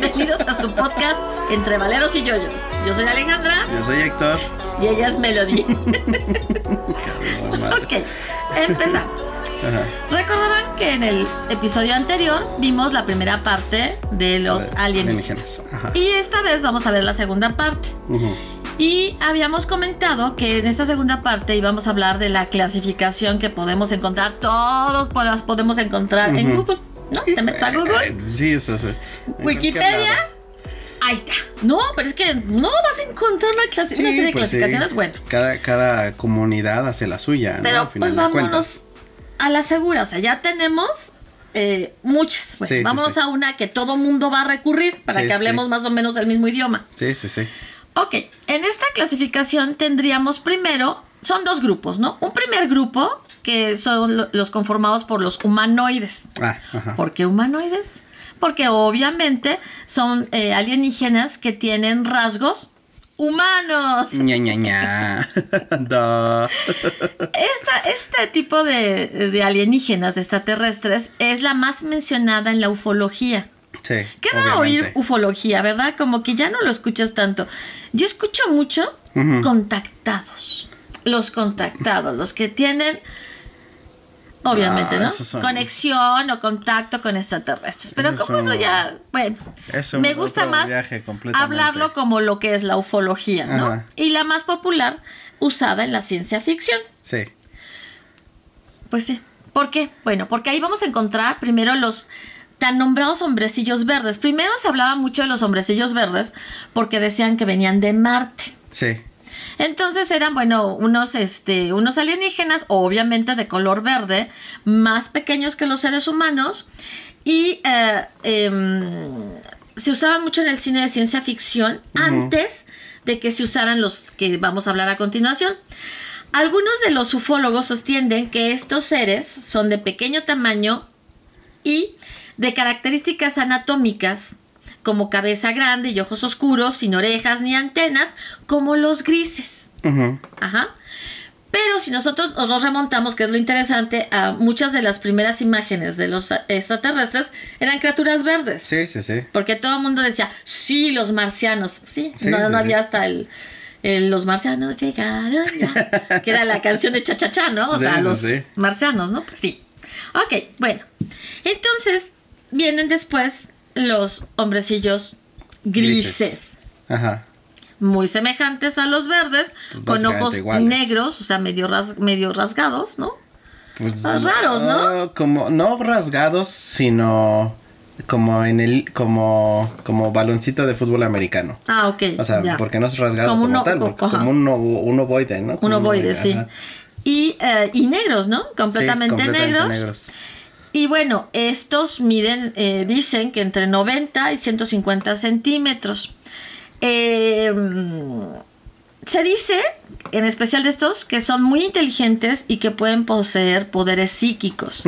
Bienvenidos a su podcast Entre Valeros y Yoyos. Yo soy Alejandra. Yo soy Héctor. Y ella es Melody. ok, empezamos. Recordarán que en el episodio anterior vimos la primera parte de los alienígenas. Y esta vez vamos a ver la segunda parte. Y habíamos comentado que en esta segunda parte íbamos a hablar de la clasificación que podemos encontrar, todos las podemos encontrar en Google. ¿No? ¿Te metes a Google? Sí, eso sí. Wikipedia. Ahí está. No, pero es que no vas a encontrar una, serie de pues clasificaciones bueno. Cada, cada comunidad hace la suya. Pero pues vámonos a la segura. O sea, ya tenemos eh, muchas. vámonos a una que todo mundo va a recurrir para que hablemos más o menos el mismo idioma. Sí, sí, sí. Ok, en esta clasificación tendríamos primero, son dos grupos, ¿no? Un primer grupo que son los conformados por los humanoides. Ah, ¿Por qué humanoides? Porque obviamente son eh, alienígenas que tienen rasgos humanos. Ña, ña, ña. este tipo de, de, alienígenas, de extraterrestres, es la más mencionada en la ufología. Sí, Qué raro oír ufología, ¿verdad? Como que ya no lo escuchas tanto. Yo escucho mucho contactados. Los contactados, los que tienen obviamente, ah, ¿no? Conexión o contacto con extraterrestres. Pero como eso ya, bueno, me gusta más hablarlo como lo que es la ufología, ¿no? Y la más popular usada en la ciencia ficción. Sí. Pues sí. ¿Por qué? Bueno, porque ahí vamos a encontrar primero los tan nombrados hombrecillos verdes. Primero se hablaba mucho de los hombrecillos verdes porque decían que venían de Marte. Sí. Entonces eran, bueno, unos, este, unos alienígenas, obviamente de color verde, más pequeños que los seres humanos, y eh, em, se usaban mucho en el cine de ciencia ficción antes de que se usaran los que vamos a hablar a continuación. Algunos de los ufólogos sostienen que estos seres son de pequeño tamaño y de características anatómicas como cabeza grande y ojos oscuros, sin orejas ni antenas, como los grises. Ajá. Pero si nosotros nos remontamos, que es lo interesante, a muchas de las primeras imágenes de los extraterrestres eran criaturas verdes. Sí, sí, sí. Porque todo el mundo decía, sí, los marcianos. Sí, no, había hasta el, Los marcianos llegaron ya. que era la canción de Cha-Cha-Cha, ¿no? O sea, los marcianos, ¿no? Pues sí. Ok, bueno. Entonces, vienen después los hombrecillos grises. Ajá. Muy semejantes a los verdes, con ojos negros, o sea, medio, medio rasgados, ¿no? Pues, ah, raros, ¿no? como, no rasgados, sino como en el como como baloncito de fútbol americano. Ah, ok. O sea, porque no es rasgado como, tal, como un, un, ovoide, ¿no? un ovoide, sí. Y, eh, y negros, ¿no? Completamente, negros. Y bueno, estos miden, eh, dicen que entre 90 y 150 centímetros. Eh, se dice, en especial de estos, que son muy inteligentes y que pueden poseer poderes psíquicos.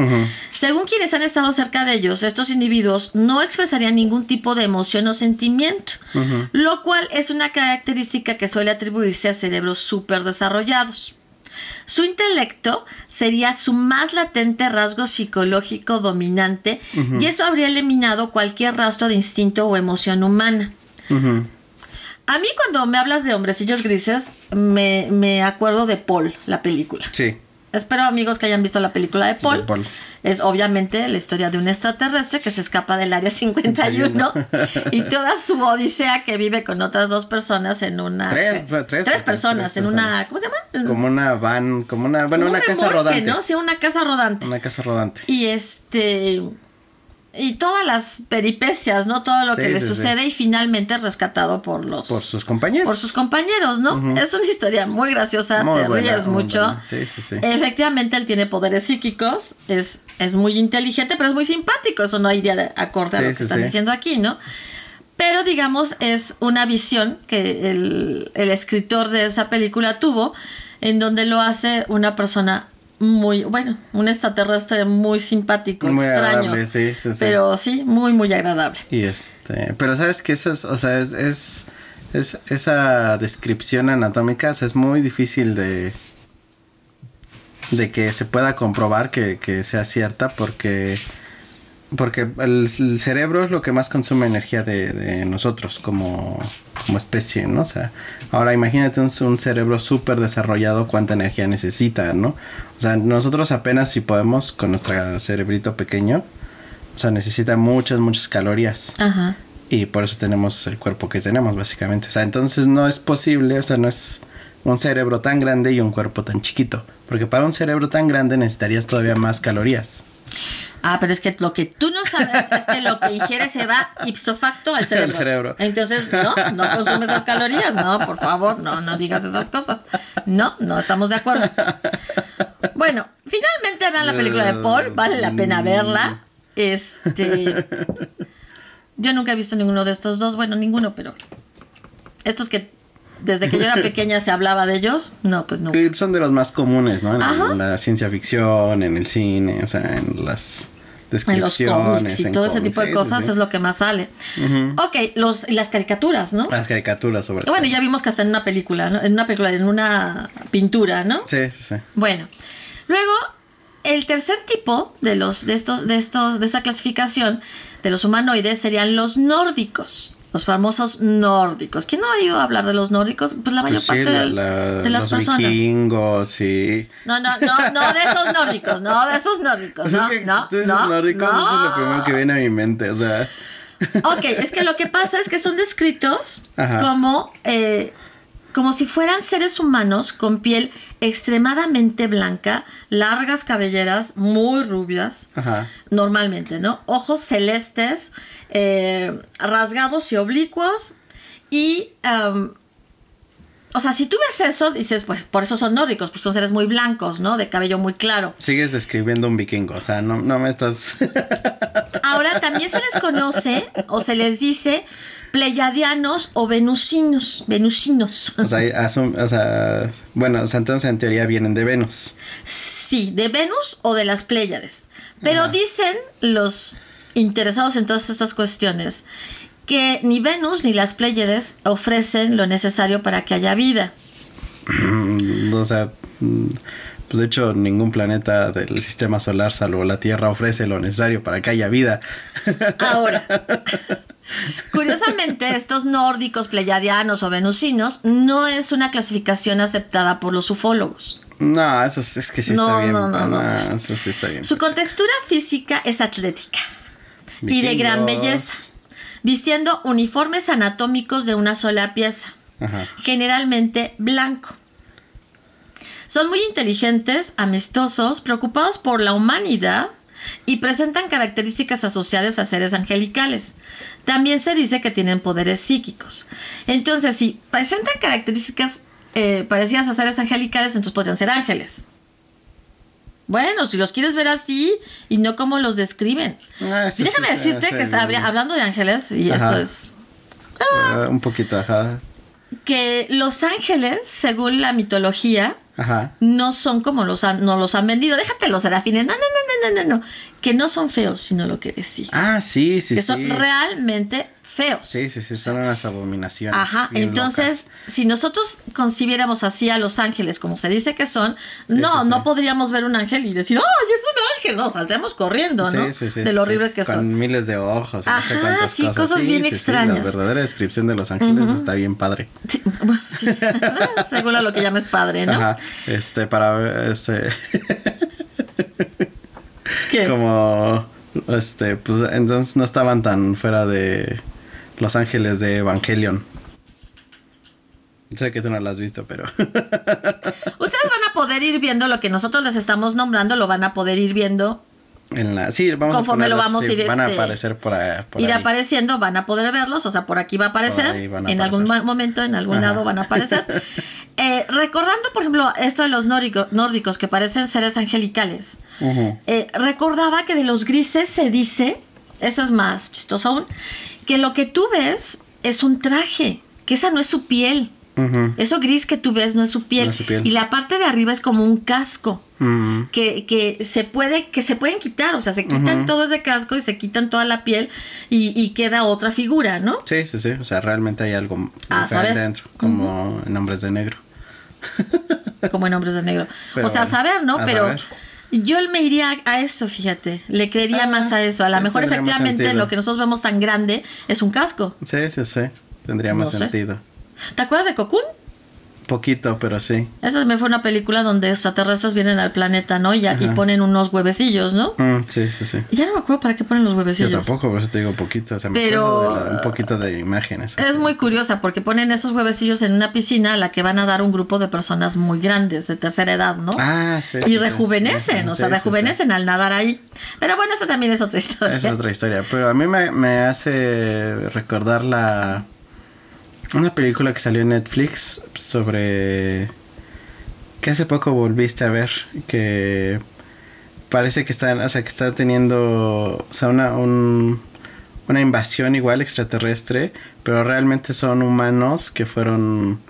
Según quienes han estado cerca de ellos, estos individuos no expresarían ningún tipo de emoción o sentimiento, lo cual es una característica que suele atribuirse a cerebros súper desarrollados. Su intelecto sería su más latente rasgo psicológico dominante y eso habría eliminado cualquier rastro de instinto o emoción humana. A mí cuando me hablas de hombrecillos grises, me, me acuerdo de Paul, la película. Sí. Espero amigos que hayan visto la película de Paul. Es obviamente la historia de un extraterrestre que se escapa del área 51 y toda su odisea que vive con otras dos personas en una... Tres, tres, personas en una... ¿Cómo se llama? Como una van, como una... Bueno, una casa rodante. ¿no? Sí, una casa rodante. Una casa rodante. Y este y todas las peripecias, ¿no? Todo lo que le sucede y finalmente rescatado por los... Por sus compañeros. Por sus compañeros, ¿no? Es una historia muy graciosa, te ríes mucho. Sí, sí, sí. Efectivamente, él tiene poderes psíquicos, es, es muy inteligente, pero es muy simpático, eso no iría de acorde a lo que están diciendo aquí, ¿no? Pero digamos, es una visión que el, el escritor de esa película tuvo, en donde lo hace una persona muy, bueno, un extraterrestre muy simpático, muy extraño. sí, sí, sí. Pero sí, muy, muy agradable. Y este, pero sabes que eso es, o sea, es, es, es esa descripción anatómica es muy difícil de, de que se pueda comprobar que, que sea cierta porque porque el, cerebro es lo que más consume energía de, nosotros como, como, especie, ¿no? O sea, ahora imagínate un, un cerebro súper desarrollado, cuánta energía necesita, ¿no? O sea, nosotros apenas si podemos con nuestro cerebrito pequeño, o sea, necesita muchas, muchas calorías. Ajá. Y por eso tenemos el cuerpo que tenemos, básicamente. O sea, entonces no es posible, o sea, no es un cerebro tan grande y un cuerpo tan chiquito. Porque para un cerebro tan grande necesitarías todavía más calorías. Ah, pero es que lo que tú no sabes es que lo que ingieres se va ipso facto al cerebro. cerebro. Entonces, no, no consumes esas calorías. No, por favor, no, no digas esas cosas. No, no estamos de acuerdo. Bueno, finalmente vean la película de Paul. Vale la pena verla. Este. Yo nunca he visto ninguno de estos dos. Bueno, ninguno, pero. Estos que desde que yo era pequeña se hablaba de ellos. No, pues no. Son de los más comunes, ¿no? En, la ciencia ficción, en el cine, o sea, en las descripciones. En los cómics y todo ese tipo de cosas es lo que más sale. Ok, los, las caricaturas, ¿no? Las caricaturas, sobre todo. Bueno, ya vimos que hasta en una película, ¿no? En una película, en una pintura, ¿no? Sí, sí, sí. Bueno, luego, el tercer tipo de los, de estos, de estos, de esta clasificación de los humanoides serían los nórdicos. Los famosos nórdicos. ¿Quién no ha oído hablar de los nórdicos? Pues la mayor pues parte de, las los personas. Vikingos, sí. No, no, no, no de esos nórdicos, no de esos nórdicos, pues no, no, no, nórdicos, eso es lo primero que viene a mi mente, o sea. Ok, es que lo que pasa es que son descritos como eh, como si fueran seres humanos con piel extremadamente blanca, largas cabelleras, muy rubias, normalmente, ¿no? Ojos celestes, eh, rasgados y oblicuos, y, o sea, si tú ves eso, dices, pues por eso son nórdicos, pues son seres muy blancos, ¿no? De cabello muy claro. Sigues describiendo un vikingo, o sea, no, no me estás... Ahora, también se les conoce o se les dice pleyadianos o venusinos, venusinos. O sea, o sea, bueno, entonces en teoría vienen de Venus. Sí, de Venus o de las Pléyades. Pero dicen los interesados en todas estas cuestiones que ni Venus ni las Pléyades ofrecen lo necesario para que haya vida. o sea, pues de hecho ningún planeta del sistema solar salvo la Tierra ofrece lo necesario para que haya vida. Ahora, Curiosamente, estos nórdicos, pleyadianos o venusinos no es una clasificación aceptada por los ufólogos. No, eso es, que sí está bien. No, no, no. Eso sí está bien. Su contextura física es atlética y de gran belleza, vistiendo uniformes anatómicos de una sola pieza, generalmente blanco. Son muy inteligentes, amistosos, preocupados por la humanidad y presentan características asociadas a seres angelicales. También se dice que tienen poderes psíquicos. Entonces, si presentan características eh, parecidas a seres angelicales, entonces podrían ser ángeles. Bueno, si los quieres ver así y no como los describen. Ah, déjame decirte que está hablando de ángeles, y esto es. Ah, un poquito, ajá. Que los ángeles, según la mitología, no son como los han, no los han vendido. Déjate los serafines. No, no, no, no, no, no. Que no son feos, sino lo que decía. Ah, sí, sí, que son realmente feos. Sí, sí, sí, son unas abominaciones. Ajá, entonces, si nosotros concibiéramos así a los ángeles, como se dice que son, no, no podríamos ver un ángel y decir, ¡ay, es un ángel! No, saldremos corriendo, ¿no? de lo horribles que son. Con miles de ojos. Ajá, sí, cosas, bien extrañas. la verdadera descripción de los ángeles está bien padre. Sí, bueno, sí. Según a lo que llames padre, ¿no? Ajá, este, para, este... ¿Qué? Como, este, pues entonces no estaban tan fuera de los Ángeles de Evangelion. Sé que tú no lo has visto, pero. Ustedes van a poder ir viendo lo que nosotros les estamos nombrando, lo van a poder ir viendo. En la, sí, vamos conforme lo vamos a ir. Van a este, aparecer por, ahí, Ir apareciendo, van a poder verlos, o sea, por aquí va a aparecer. en algún momento, en algún lado van a aparecer. Eh, recordando, por ejemplo, esto de los nórdicos, nórdicos que parecen seres angelicales. Eh, recordaba que de los grises se dice, eso es más chistoso aún, que lo que tú ves es un traje, que esa no es su piel. Eso gris que tú ves no es su piel. Y la parte de arriba es como un casco. que, que, se puede, que se pueden quitar. O sea, se quitan todo ese casco y se quitan toda la piel y, queda otra figura, ¿no? Sí, sí, sí. O sea, realmente hay algo ah, dentro, como en hombres de negro. como en hombres de negro. o sea, a saber, ¿no? Pero Yo me iría a eso, fíjate. Le creería más a ah, eso. A lo mejor efectivamente lo que nosotros vemos tan grande es un casco. Sí, sí, sí. Tendría más sentido. ¿Te acuerdas de Cocoon? Poquito, pero sí. Esa me fue una película donde extraterrestres vienen al planeta, ¿no? Y, y ponen unos huevecillos, ¿no? Mm, sí, sí, sí. ya no me acuerdo para qué ponen los huevecillos. Yo tampoco, por eso te digo poquito. O sea, pero un poquito de imágenes. Es muy curiosa porque ponen esos huevecillos en una piscina a la que van a dar un grupo de personas muy grandes, de tercera edad, ¿no? Ah, sí. Y rejuvenecen, o sea, rejuvenecen al nadar ahí. Pero bueno, eso también es otra historia. Es otra historia. Pero a mí me, me hace recordar la una película que salió en Netflix sobre que hace poco volviste a ver que parece que está, o sea, que está teniendo, o sea, una una invasión igual extraterrestre, pero realmente son humanos que fueron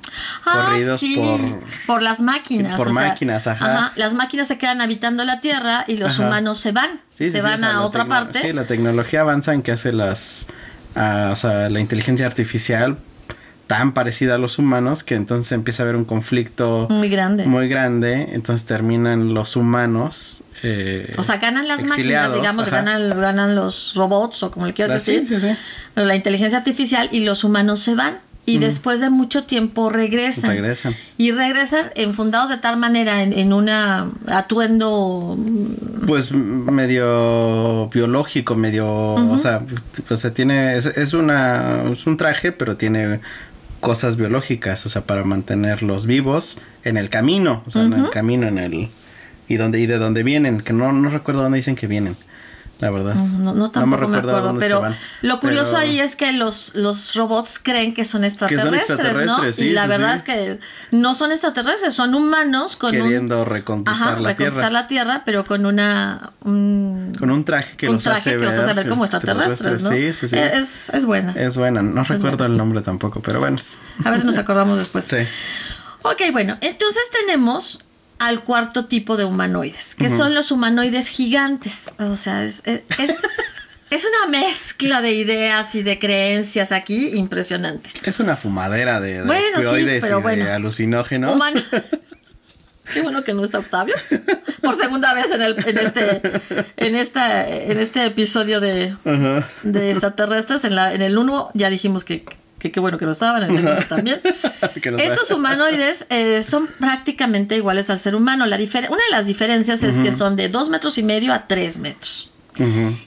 ah, corridos por por las máquinas, por máquinas, ajá. Las máquinas se quedan habitando la Tierra y los humanos se van, se van a otra parte. Sí, la tecnología avanza en que hace las, o sea, la inteligencia artificial tan parecida a los humanos que entonces empieza a haber un conflicto muy grande. Muy grande, entonces terminan los humanos. Eh, o sea, ganan las máquinas, digamos, ganan, ganan los robots o como le quieras decir, sí, sí, la inteligencia artificial y los humanos se van y después de mucho tiempo regresan. Regresan. Y regresan enfundados de tal manera en, en una atuendo... Pues medio biológico, medio... O sea, o sea, tiene... Es, es, una, es un traje, pero tiene cosas biológicas, o sea, para mantenerlos vivos en el camino, o sea, en el camino, en el... Y, donde, y de dónde vienen, que no, no recuerdo dónde dicen que vienen la verdad. No, no, tampoco me, acuerdo, pero lo curioso ahí es que los, los robots creen que son extraterrestres, ¿no? y la verdad es que no son extraterrestres, son humanos con queriendo reconquistar la reconquistar la Tierra, pero con una un, con un traje que los hace que ver, ver como extraterrestres, ¿no? Sí, sí, sí. Es, es buena. Es buena, no recuerdo el nombre tampoco, pero bueno. A veces nos acordamos después. Sí. Ok, bueno, entonces tenemos al cuarto tipo de humanoides, que son los humanoides gigantes. O sea, es, es, una mezcla de ideas y de creencias aquí impresionante. Es una fumadera de, de y de alucinógenos. Qué bueno que no está Octavio. Por segunda vez en, el, en, este, en, esta, en este episodio de, de extraterrestres. En, la, en el 1 ya dijimos que que qué bueno que lo estaban, el segundo también. Estos humanoides eh, son prácticamente iguales al ser humano. La una de las diferencias es que son de dos metros y medio a tres metros.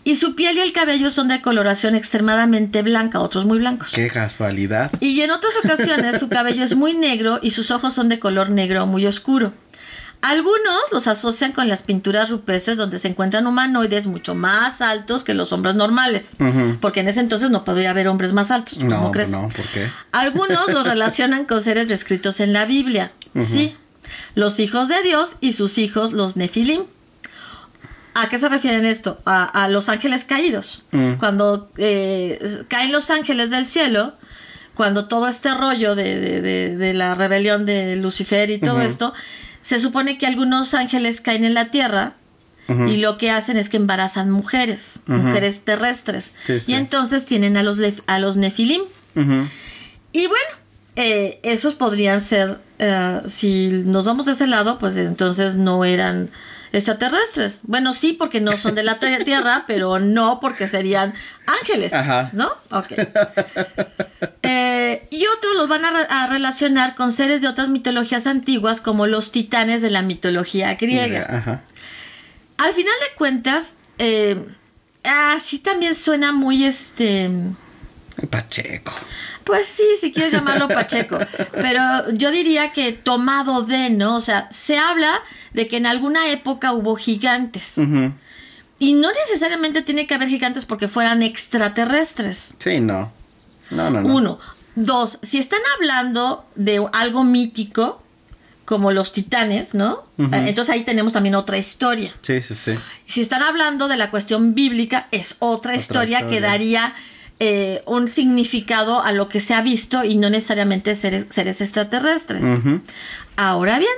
Y su piel y el cabello son de coloración extremadamente blanca, otros muy blancos. Qué casualidad. Y en otras ocasiones su cabello es muy negro y sus ojos son de color negro muy oscuro. Algunos los asocian con las pinturas rupestres donde se encuentran humanoides mucho más altos que los hombres normales, porque en ese entonces no podía haber hombres más altos. ¿Cómo no, crees? No, ¿por qué? Algunos los relacionan con seres descritos en la Biblia. Sí, los hijos de Dios y sus hijos, los Nefilim. ¿A qué se refieren esto? A, los ángeles caídos. Mm. Cuando eh, caen los ángeles del cielo, cuando todo este rollo de, la rebelión de Lucifer y todo esto, se supone que algunos ángeles caen en la tierra y lo que hacen es que embarazan mujeres, mujeres terrestres. Y entonces tienen a los, a los nefilim. Y bueno, eh, esos podrían ser, eh, si nos vamos de ese lado, pues entonces no eran extraterrestres. Bueno, sí, porque no son de la Tierra, pero no porque serían ángeles, ¿no? Ok. Eh, y otros los van a, relacionar con seres de otras mitologías antiguas, como los titanes de la mitología griega. Al final de cuentas, eh, así también suena muy este. Pacheco. Pues sí, si quieres llamarlo Pacheco. Pero yo diría que tomado de, ¿no? O sea, se habla de que en alguna época hubo gigantes. Y no necesariamente tiene que haber gigantes porque fueran extraterrestres. Sí, no. No, no, no. Uno. Dos, si están hablando de algo mítico, como los titanes, ¿no? Entonces ahí tenemos también otra historia. Sí, sí, sí. Si están hablando de la cuestión bíblica, es otra, historia, que daría eh, un significado a lo que se ha visto y no necesariamente seres, seres extraterrestres. Ahora bien,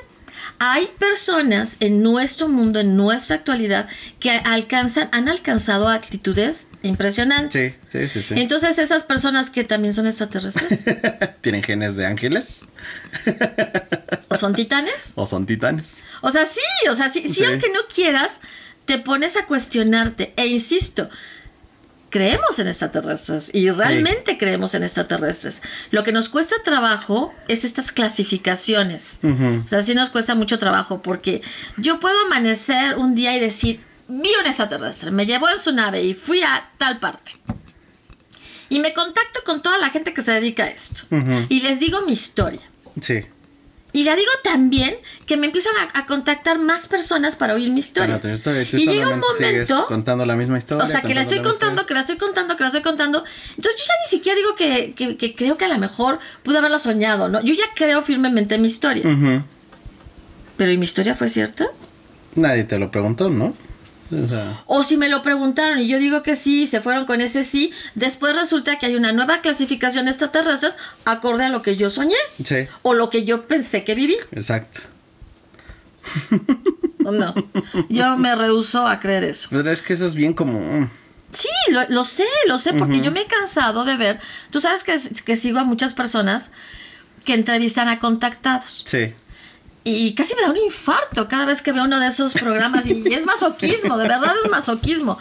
hay personas en nuestro mundo, en nuestra actualidad, que alcanzan, han alcanzado actitudes impresionantes. Sí, sí, sí, sí. Entonces, esas personas que también son extraterrestres. ¿Tienen genes de ángeles? ¿O son titanes? ¿O son titanes? O sea, sí, o sea, sí, sí, aunque no quieras, te pones a cuestionarte. E insisto, creemos en extraterrestres y realmente creemos en extraterrestres. Lo que nos cuesta trabajo es estas clasificaciones. O sea, sí nos cuesta mucho trabajo porque yo puedo amanecer un día y decir, vi un extraterrestre, me llevó en su nave y fui a tal parte. Y me contacto con toda la gente que se dedica a esto. Y les digo mi historia. Sí. Y le digo también que me empiezan a, contactar más personas para oír mi historia. y llega un momento. Contando la misma historia. O sea, que la estoy contando, que la estoy contando, que la estoy contando. Entonces yo ya ni siquiera digo que, creo que a lo mejor pude haberla soñado, ¿no? Yo ya creo firmemente en mi historia. Pero ¿y mi historia fue cierta? Nadie te lo preguntó, ¿no? O, si me lo preguntaron y yo digo que sí, se fueron con ese sí, después resulta que hay una nueva clasificación de extraterrestres acorde a lo que yo soñé. Sí. O lo que yo pensé que viví. Exacto. No, yo me rehuso a creer eso. Pero es que eso es bien como... Sí, lo, sé, lo sé, porque yo me he cansado de ver, tú sabes que, que sigo a muchas personas que entrevistan a contactados. Sí y casi me da un infarto cada vez que veo uno de esos programas y, es masoquismo, de verdad es masoquismo.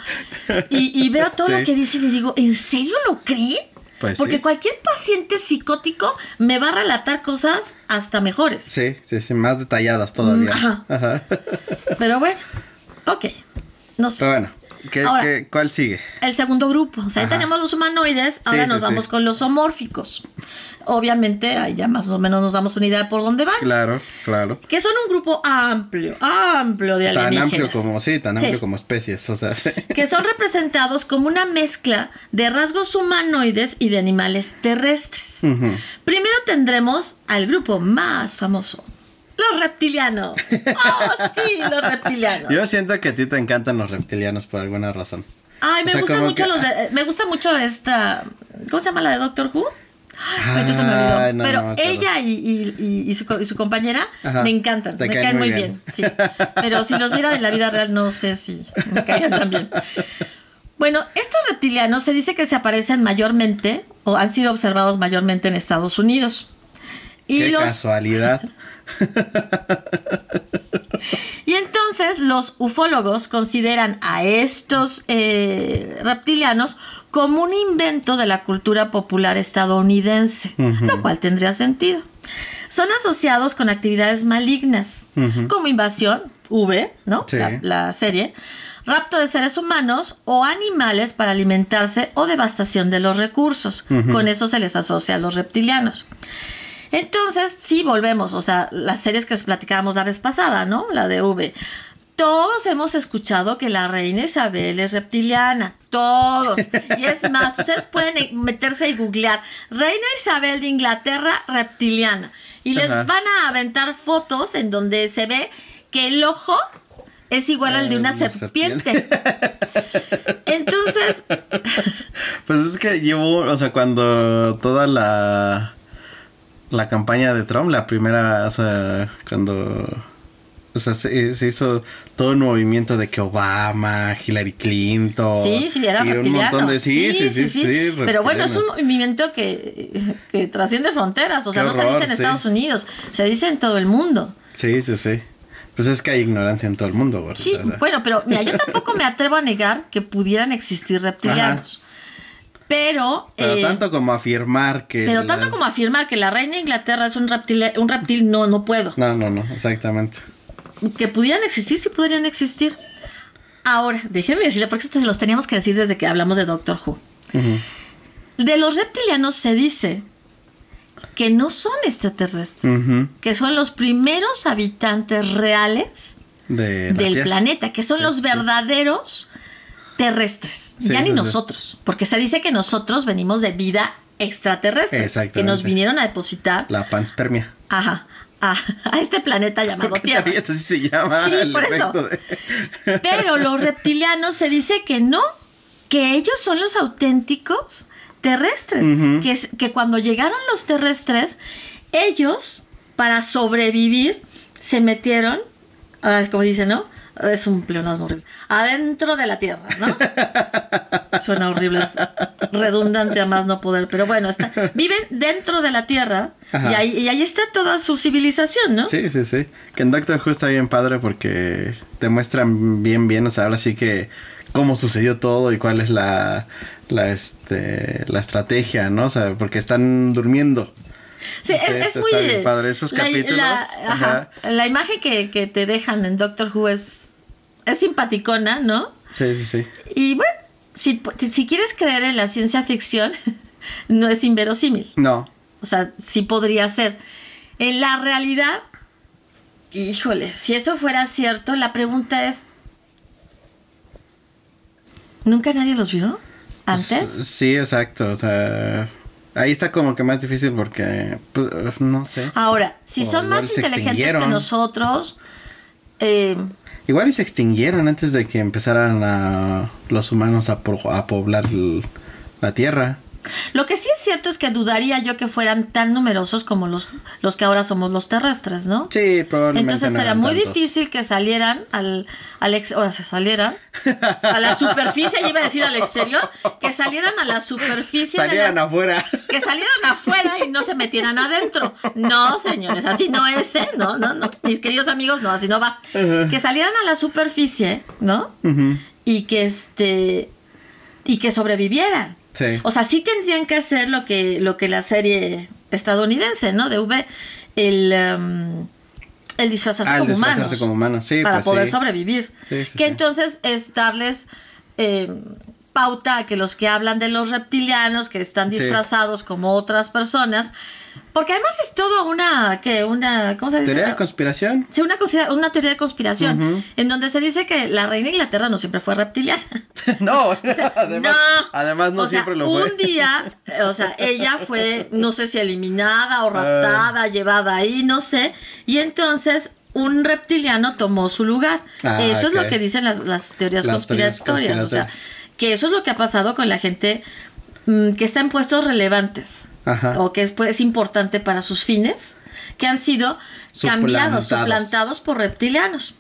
Y, veo todo lo que dice y le digo, ¿en serio lo cree? Pues Porque cualquier paciente psicótico me va a relatar cosas hasta mejores. Sí, sí, sí, más detalladas todavía. Mm, ajá. Pero bueno, ok. No sé. Pero bueno, ¿Qué, cuál sigue? El segundo grupo. O sea, ahí tenemos los humanoides, ahora nos vamos con los homórficos. Obviamente, ahí ya más o menos nos damos una idea de por dónde van. Claro, claro. Que son un grupo amplio, amplio de alienígenas. Tan amplio como, sí, tan amplio como especies, o sea, Que son representados como una mezcla de rasgos humanoides y de animales terrestres. Primero tendremos al grupo más famoso, los reptilianos. Oh, sí, los reptilianos. Yo siento que a ti te encantan los reptilianos por alguna razón. Ay, me gusta mucho los de, me gusta mucho esta ¿cómo se llama la de Doctor Who? Entonces se me olvidó. Pero ella y, su, compañera me encantan, me caen muy bien. sí. Pero si los mira en la vida real, no sé si me caen tan bien. Bueno, estos reptilianos se dice que se aparecen mayormente o han sido observados mayormente en Estados Unidos. Y Qué casualidad. y entonces los ufólogos consideran a estos eh, reptilianos como un invento de la cultura popular estadounidense, lo cual tendría sentido. Son asociados con actividades malignas, como invasión, V, ¿no? La, serie, rapto de seres humanos o animales para alimentarse o devastación de los recursos. Con eso se les asocia a los reptilianos. Entonces, sí, volvemos, o sea, las series que platicábamos la vez pasada, ¿no? La de V. Todos hemos escuchado que la reina Isabel es reptiliana. Todos. Y es más, ustedes pueden meterse y googlear Reina Isabel de Inglaterra reptiliana. Y les van a aventar fotos en donde se ve que el ojo es igual al de una serpiente. Entonces. Pues es que llevo, o sea, cuando toda la la campaña de Trump, la primera, o sea, cuando... O sea, se, hizo todo un movimiento de que Obama, Hillary Clinton. Sí, sí, era un montón de sí, sí, sí, sí, Pero bueno, es un movimiento que, que trasciende fronteras. O sea, no se dice en Estados Unidos, se dice en todo el mundo. Sí, sí, sí. Pues es que hay ignorancia en todo el mundo, ¿verdad? Sí, bueno, pero mira, yo tampoco me atrevo a negar que pudieran existir reptilianos. Pero. Pero eh, tanto como afirmar que. Pero tanto como afirmar que la reina de Inglaterra es un reptil, un reptil, no, no puedo. No, no, no, exactamente. Que pudieran existir, sí podrían existir. Ahora, déjenme decirle, porque esto se los teníamos que decir desde que hablamos de Doctor Who. De los reptilianos se dice que no son extraterrestres, que son los primeros habitantes reales del planeta, que son los verdaderos terrestres, ya ni nosotros, porque se dice que nosotros venimos de vida extraterrestre, que nos vinieron a depositar la panspermia. Ajá. A, este planeta llamado Tierra. Eso sí se llama. Sí, por eso. Pero los reptilianos se dice que no, que ellos son los auténticos terrestres, que, que cuando llegaron los terrestres, ellos, para sobrevivir, se metieron, como dicen, ¿no? Es un pleonasmo horrible, adentro de la Tierra, ¿no? Suena horrible, es redundante a más no poder, pero bueno, está, viven dentro de la Tierra y ahí, y ahí, está toda su civilización, ¿no? Sí, sí, sí. Que en Doctor Who está bien padre porque te muestran bien, bien, o sea, ahora sí que cómo sucedió todo y cuál es la, la, este, la estrategia, ¿no? O sea, porque están durmiendo. Sí, es, muy padre. Esos la, capítulos. La, la imagen que, que, te dejan en Doctor Who es, es simpaticona, ¿no? Sí, sí, sí. Y bueno, si, si quieres creer en la ciencia ficción, no es inverosímil. No. O sea, sí podría ser. En la realidad, híjole, si eso fuera cierto, la pregunta es, ¿nunca nadie los vio antes? Sí, exacto. O sea, ahí está como que más difícil porque, pues, no sé. Ahora, si son más inteligentes que nosotros, eh, Igual y se extinguieron antes de que empezaran a los humanos a, a poblar la Tierra. Lo que sí es cierto es que dudaría yo que fueran tan numerosos como los, los que ahora somos los terrestres, ¿no? Sí, probablemente. Entonces sería muy difícil que salieran al, al ex, o sea, salieran a la superficie, iba a decir al exterior, que salieran a la superficie. Salieran afuera. Que salieran afuera y no se metieran adentro. No, señores, así no es, ¿eh? No, no, no. Mis queridos amigos, no, así no va. Que salieran a la superficie, ¿no? Y que este. Y que sobrevivieran. O sea, sí tendrían que hacer lo que, lo que la serie estadounidense, ¿no? De V, el, um, el disfrazarse, ah, como, disfrazarse como humanos. Sí, para pues poder sobrevivir. que entonces es darles eh, pauta a que los que hablan de los reptilianos, que están disfrazados como otras personas, porque además es todo una, que una, ¿cómo se dice? ¿Teoría de conspiración? Sí, una, una teoría de conspiración, en donde se dice que la reina de Inglaterra no siempre fue reptiliana. no, además, no, además no siempre lo fue. Un día, o sea, ella fue, no sé si eliminada o raptada, ah. llevada ahí, no sé, y entonces un reptiliano tomó su lugar. Ah, eso es lo que dicen las, las teorías conspiratorias, o sea, que eso es lo que ha pasado con la gente mm, que está en puestos relevantes o que es, pues, importante para sus fines, que han sido cambiados, suplantados por reptilianos.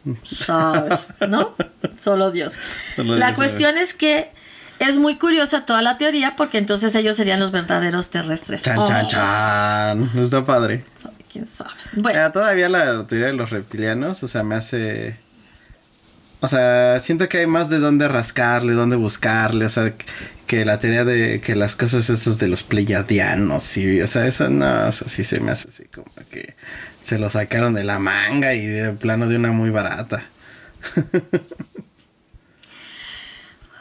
¿No? Solo Dios. la cuestión es que es muy curiosa toda la teoría porque entonces ellos serían los verdaderos terrestres. Chan, chan, oh. chan. Está padre. ¿Quién sabe? Bueno. todavía la teoría de los reptilianos, o sea, me hace... O sea, siento que hay más de dónde rascarle, dónde buscarle, o sea, que la teoría de que las cosas esas de los pleyadianos y o sea eso no eso sí se me hace así como que se lo sacaron de la manga y de plano de una muy barata.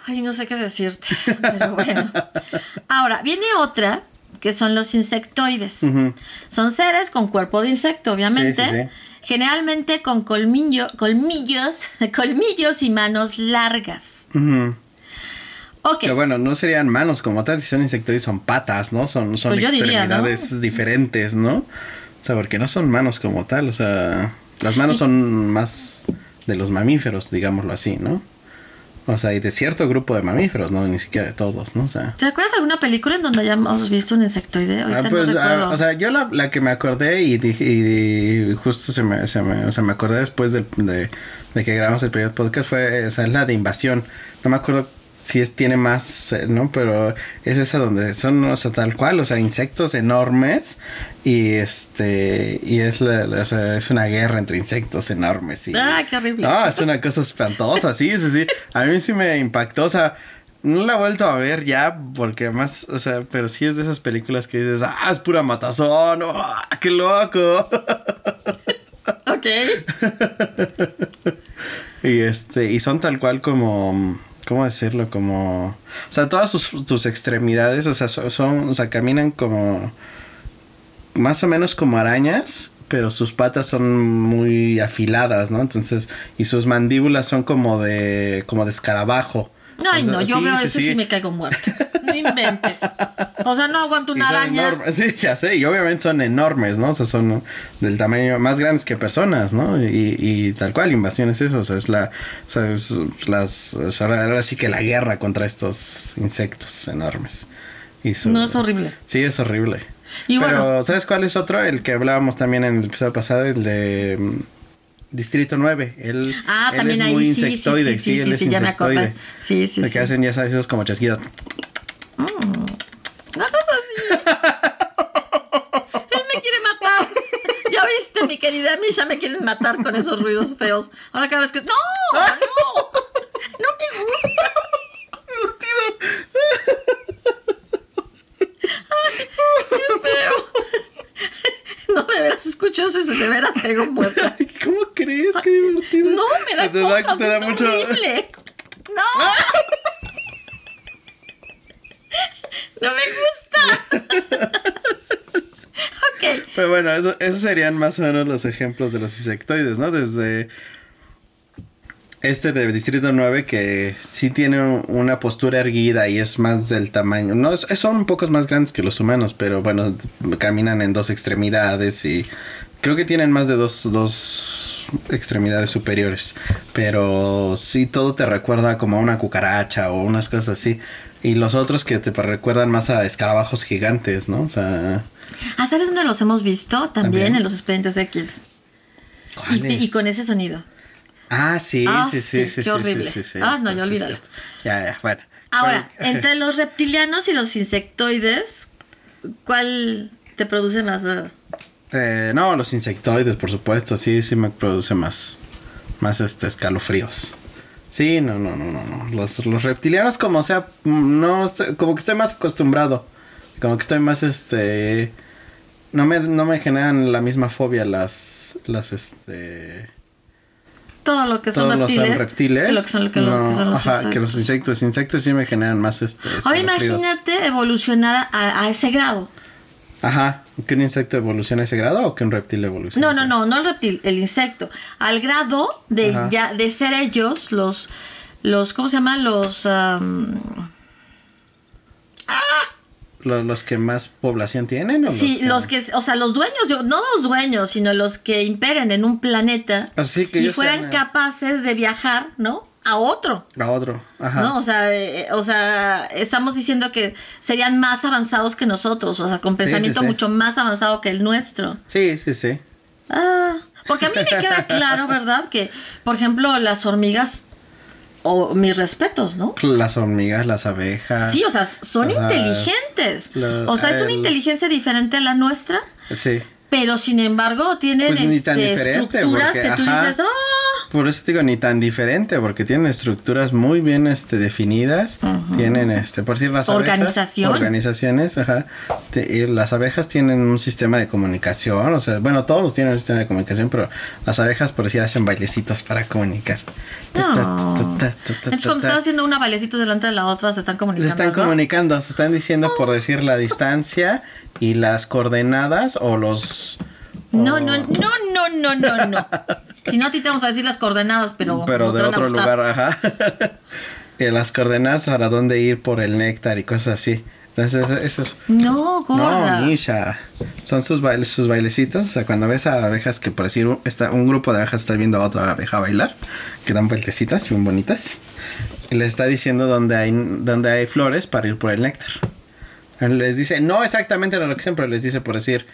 Ay no sé qué decirte pero bueno. Ahora viene otra que son los insectoides. Son seres con cuerpo de insecto obviamente. Generalmente con colmillo, colmillos colmillos y manos largas Que bueno, no serían manos como tal, si son insectoides son patas, ¿no? Son, son pues extremidades diferentes, ¿no? O sea, porque no son manos como tal, o sea, las manos son más de los mamíferos, digámoslo así, ¿no? O sea, y de cierto grupo de mamíferos, no ni siquiera de todos, ¿no? O sea, ¿Te acuerdas de alguna película en donde hayamos visto un insectoide? ah, pues, ah, o sea, yo la, la, que me acordé y dije, y, justo se me, se me, o sea, me acordé después de, de, de que grabamos el primer podcast fue, esa es la de invasión. No me acuerdo sí es, tiene más, eh, ¿no? Pero es esa donde son, o sea, tal cual, o sea, insectos enormes y este, y es, la, o sea, es una guerra entre insectos enormes. Y, ah, qué horrible. No, es una cosa espantosa, sí, sí, sí. A mí sí me impactó, o sea, no la he vuelto a ver ya, porque más, o sea, pero sí es de esas películas que dices, ah, es pura matazón, oh, qué loco. ok. y este, y son tal cual como ¿Cómo decirlo? Como... O sea, todas sus, extremidades, o sea, son, o sea, caminan como... Más o menos como arañas, pero sus patas son muy afiladas, ¿no? Entonces, y sus mandíbulas son como de, como de escarabajo. Ay, no, yo veo eso y sí me caigo muerto. No inventes. O sea, no aguanto una araña. Sí, ya sé. Y obviamente son enormes, ¿no? O sea, son del tamaño más grandes que personas, ¿no? Y, y tal cual, invasión es eso. O sea, es la. O sea, es las. O sea, ahora sí que la guerra contra estos insectos enormes. Y no es horrible. Sí, es horrible. Pero, ¿sabes cuál es otro? El que hablábamos también en el episodio pasado, el de Distrito 9. Él, ah, él también es ahí, muy sí, insectoide. Sí, sí, él sí, es sí, ya me insectoide. acordé. Sí, sí, Lo sí. que hacen, ya sabes, esos como chasquidos. Mm. Cosa así. Él me quiere matar. Ya viste, mi querida Misha, me quieren matar con esos ruidos feos. Ahora cada vez que. ¡No! ¡No! ¡No me gusta! ¡Ay, qué feo! De veras, escucho eso y de veras caigo muerta. ¿Cómo crees? Qué divertido. No, me da Te da mucho- horrible. ¡No! ¡No me gusta! ok. Pero bueno, eso- esos serían más o menos los ejemplos de los insectoides, ¿no? Desde este de Distrito 9 que sí tiene un- una postura erguida y es más del tamaño. No, es- son un poco más grandes que los humanos, pero bueno, caminan en dos extremidades y creo que tienen más de dos, dos extremidades superiores. Pero sí, todo te recuerda como a una cucaracha o unas cosas así. Y los otros que te recuerdan más a escarabajos gigantes, ¿no? O sea... Ah, ¿sabes dónde los hemos visto? También, También. en los expedientes X. Y, y con ese sonido. Ah, sí, Ah, sí, sí, sí, sí. qué sí, horrible. sí, sí, Ah, no, ya olvídalo. Ya, ya, bueno. Ahora, ¿Cuál- entre los reptilianos y los insectoides, ¿cuál te produce más? eh? No, los insectoides, por supuesto, sí, sí me produce más, más este, escalofríos. Sí, no, no, no, no, no. Los, los reptilianos, como sea, no, estoy- como que estoy más acostumbrado. Como que estoy más, este, no me, no me generan la misma fobia las, las, este, Todo lo que son todos los reptiles. reptiles. que lo que son, que los, que son los ajá, que los insectos. insectos, insectos sí me generan más, este, Ahora imagínate evolucionar a, a ese grado. Ajá, que un insecto evoluciona a ese grado o que un reptil evoluciona. No, no, no, no el reptil, el insecto. Al grado de Ajá. ya de ser ellos los los ¿cómo se llaman? Los am, ¿Los, los que más población tienen? ¿o sí, los que, o sea, los dueños, no los dueños, sino los que imperen en un planeta Así que y fueran sean, eh, capaces de viajar, ¿no? A otro. A otro, ajá. ¿No? O sea, eh, o sea, estamos diciendo que serían más avanzados que nosotros, o sea, con Sí, sí, pensamiento sí. mucho más avanzado que el nuestro. Sí, sí, sí. Ah, porque a mí me queda claro, ¿verdad? Que, por ejemplo, las hormigas, o mis respetos, ¿no? Las hormigas, las abejas. Sí, o sea, son inteligentes. O sea, es una el- inteligencia diferente a la nuestra, Sí. pero sin embargo tienen Pues este, estructuras porque, que tú ajá. dices, ah, Por eso te digo, ni tan diferente, porque tienen estructuras muy bien este, definidas. Tienen, este, por decir, las abejas. Organización. Organizaciones, ajá. Te- y las abejas tienen un sistema de comunicación, o sea, bueno, todos tienen un sistema de comunicación, pero las abejas, por decir, hacen bailecitos para comunicar. No. Entonces, cuando están haciendo una valecitos delante de la otra, se están Se comunicando. están ¿no? comunicando, se están diciendo por decir la distancia y las coordenadas o los... No, o- no, no, no, no, no, no. Si no, a ti te vamos a decir las coordenadas, pero. Pero no de otro lugar, ajá. Y las coordenadas para dónde ir por el néctar y cosas así. Entonces, eso es... No, gorda. No, Misha. Son sus bailes, sus bailecitos. O sea, cuando ves a abejas que por decir un, está, un grupo de abejas está viendo a otra abeja bailar, que dan vueltecitas bien bonitas. Y les está diciendo dónde hay, dónde hay flores para ir por el néctar. Les dice, no exactamente la locación, pero les dice por decir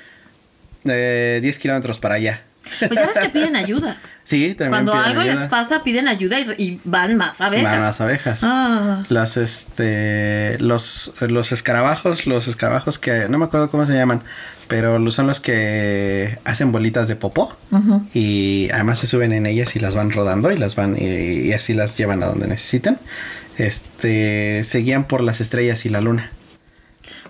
eh, 10 kilómetros para allá. Pues ya ves que piden ayuda. Sí, también. Cuando piden algo les pasa, piden ayuda y, y van más abejas. Van las abejas. Ah. Las, este, los, los escarabajos, los escarabajos que, no me acuerdo cómo se llaman, pero son los que hacen bolitas de popó y además se suben en ellas y las van rodando y las van y, y así las llevan a donde necesitan. Este, se guían por las estrellas y la luna.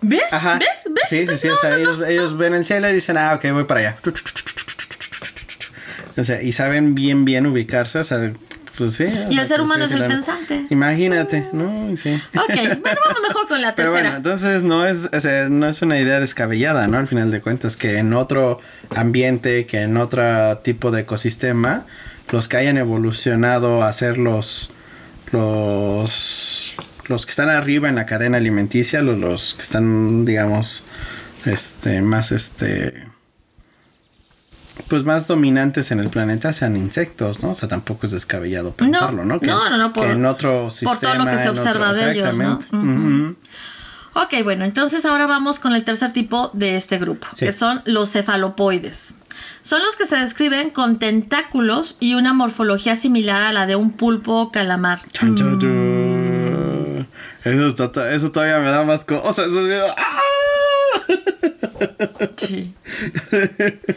¿Ves? Ajá. ¿Ves? ¿Ves? Sí, sí, sí. No, o sea, no, no. ellos, ven el cielo y dicen, ah, ok, voy para allá. O sea, y saben bien, bien ubicarse. O sea, pues sí. Y el ser pues, humano es el pensante. Imagínate, ¿no? Sí. Ok, bueno, vamos mejor con la Pero bueno, tercera. entonces no es, o sea, no es una idea descabellada, ¿no? Al final de cuentas, que en otro ambiente, que en otro tipo de ecosistema, los que hayan evolucionado a ser los, los, los que están arriba en la cadena alimenticia, los, los que están, digamos, este, más, este, pues más dominantes en el planeta sean insectos, ¿no? O sea, tampoco es descabellado pensarlo, ¿no? Que, no, no, no, por- que en otro sistema... por todo lo que se observa de ellos, ¿no? Ujú. Ok, bueno, entonces ahora vamos con el tercer tipo de este grupo, Sí. que son los cefalopoides. Son los que se describen con tentáculos y una morfología similar a la de un pulpo o calamar. Eso, todavía me da más cosas. ¡ah! Sí.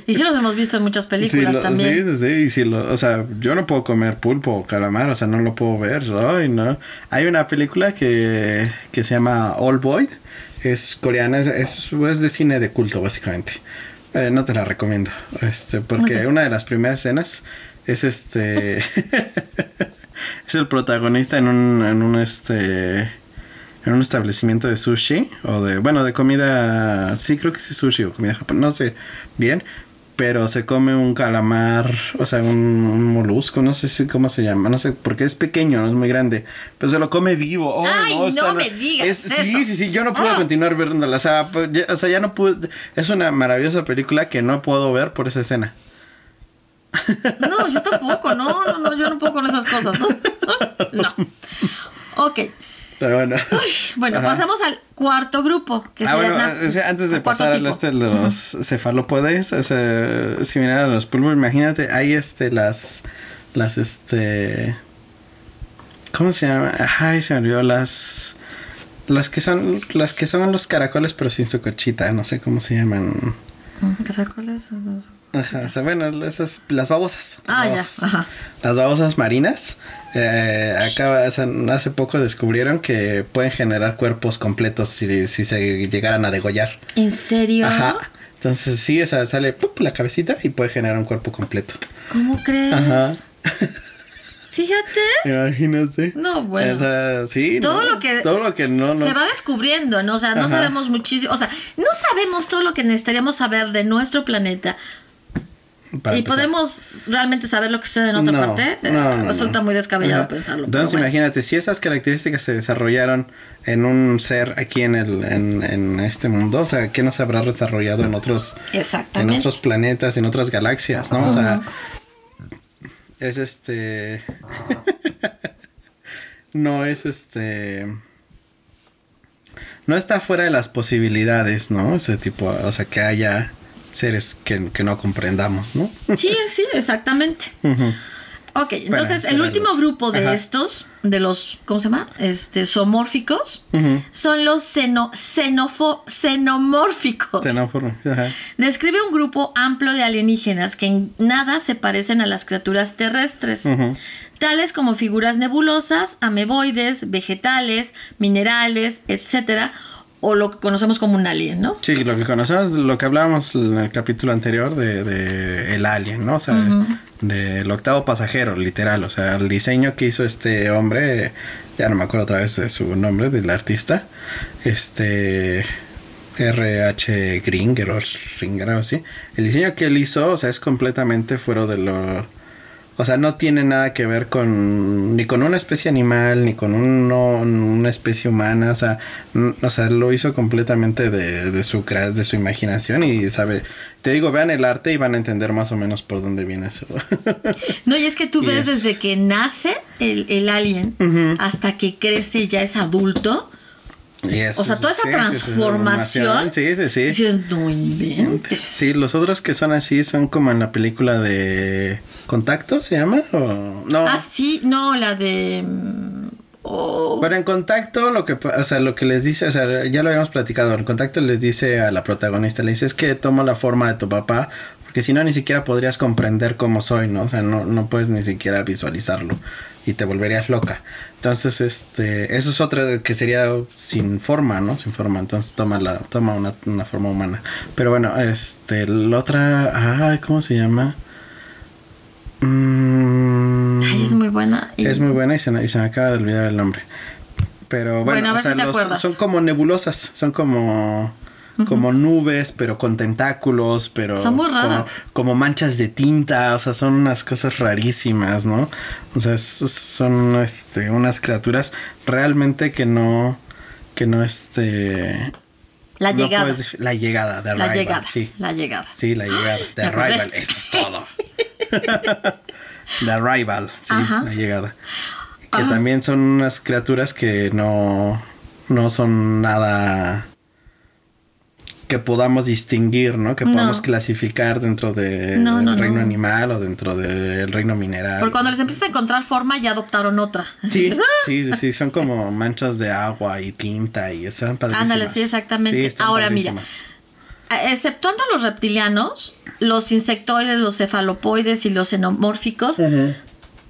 Y sí los hemos visto en muchas películas también. Sí, sí, Y si lo, o sea, yo no puedo comer pulpo o calamar, o sea, no lo puedo ver. Ay, no. Hay una película que, que se llama All Boy. Es coreana, es, es, de cine de culto, básicamente. Eh, no te la recomiendo. Este, porque una de las primeras escenas es este. es el protagonista en un, en un este en un establecimiento de sushi o de, bueno, de comida, sí creo que sí sushi o comida japonesa, no sé bien, pero se come un calamar, o sea, un, molusco, no sé si cómo se llama, no sé, porque es pequeño, no es muy grande, pero se lo come vivo. Oh, Ay, no, me digas Sí, sí, sí, yo no puedo ah. continuar viéndola, o sea, pues, o sea, ya no pude, es una maravillosa película que no puedo ver por esa escena. No, yo tampoco, no, no, no, yo no puedo con esas cosas, ¿no? No. Ok. Pero bueno. bueno, pasamos al cuarto grupo. Que ah, bueno, antes de pasar al este de los cefalopodes, similar a los pulmos, imagínate, hay este, las, las, este, ¿cómo se llama? Ay, se me olvidó, las, las que son, las que son los caracoles pero sin su cochita, no sé cómo se llaman. ¿Caracoles o Ajá, o sea, bueno, esas, las babosas. Ah, ya. Ajá. Las babosas marinas. Eh, acaba, hace poco descubrieron que pueden generar cuerpos completos si, si se llegaran a degollar. ¿En serio? Ajá. Entonces sí, o sea, sale la cabecita y puede generar un cuerpo completo. ¿Cómo crees? Ajá. Fíjate. Imagínate. No, bueno. O sea, sí. Todo lo que. Todo lo que no. Se va descubriendo, ¿no? O sea, no sabemos muchísimo. O sea, no sabemos todo lo que necesitaríamos saber de nuestro planeta y podemos realmente saber lo que sucede en otra parte. Resulta muy descabellado pensarlo. Entonces, imagínate, si esas características se desarrollaron en un ser aquí en, el, en, este mundo, o sea, ¿qué no se habrá desarrollado en otros, en otros planetas, en otras galaxias, ¿no? O sea, es este. no es este. No está fuera de las posibilidades, ¿no? Ese tipo, o sea, que haya seres que, no comprendamos, ¿no? Sí, sí, exactamente. Ok, entonces el último grupo de estos, de los, ¿cómo se llama? Este, zoomórficos, son los xeno, xenofo, xenomórficos. Describe un grupo amplio de alienígenas que en nada se parecen a las criaturas terrestres, tales como figuras nebulosas, ameboides, vegetales, minerales, etcétera, o lo que conocemos como un alien, ¿no? Sí, lo que conocemos, lo que hablábamos en el capítulo anterior de, el alien, ¿no? O sea, del octavo pasajero, literal. O sea, el diseño que hizo este hombre, ya no me acuerdo otra vez de su nombre, del artista, este... RH Gringer o Ringer o así. El diseño que él hizo, o sea, es completamente fuera de lo o sea, no tiene nada que ver con ni con una especie animal, ni con una especie humana. O sea, o sea, lo hizo completamente de, de su de su imaginación y sabe. Te digo, vean el arte y van a entender más o menos por dónde viene eso. no, y es que tú ves desde que nace el, el alien hasta que crece y ya es adulto o sea, toda esa transformación. Sí, sí, sí. sí. no inventes. Sí, los otros que son así son como en la película de Contacto, ¿se llama? ¿O no? Ah, sí, no, la de. Mm, oh. Pero en contacto lo que, o sea, lo que les dice, o sea, ya lo habíamos platicado, en contacto les dice a la protagonista, le dice es que toma la forma de tu papá, porque si no ni siquiera podrías comprender cómo soy, ¿no? O sea, no, no puedes ni siquiera visualizarlo y te volverías loca. Entonces, este, eso es otra que sería sin forma, ¿no? Sin forma. Entonces toma la, toma una, una forma humana. Pero bueno, este, la otra, ay, ¿cómo se llama? Mm, ay, es muy buena. Es muy buena y se, y se me acaba de olvidar el nombre. Pero bueno, o sea, son como nebulosas, son como como nubes, pero con tentáculos, pero son muy Como, manchas de tinta, o sea, son unas cosas rarísimas, ¿no? O sea, son este, unas criaturas realmente que no, que no este... La llegada. la llegada, de La llegada, sí. La llegada. Sí, la llegada, de arrival, eso es todo. The arrival, sí, la llegada. Que también son unas criaturas que no, no son nada que podamos distinguir, ¿no? Que podamos clasificar dentro del reino animal o dentro del reino mineral. Porque cuando les empiezas a encontrar forma ya adoptaron otra. Sí, ah". sí, sí, sí, son como manchas de agua y tinta y están padrísimas. Ándale, sí, exactamente. Ahora mira, exceptuando los reptilianos, los insectoides, los cefalopoides y los xenomórficos,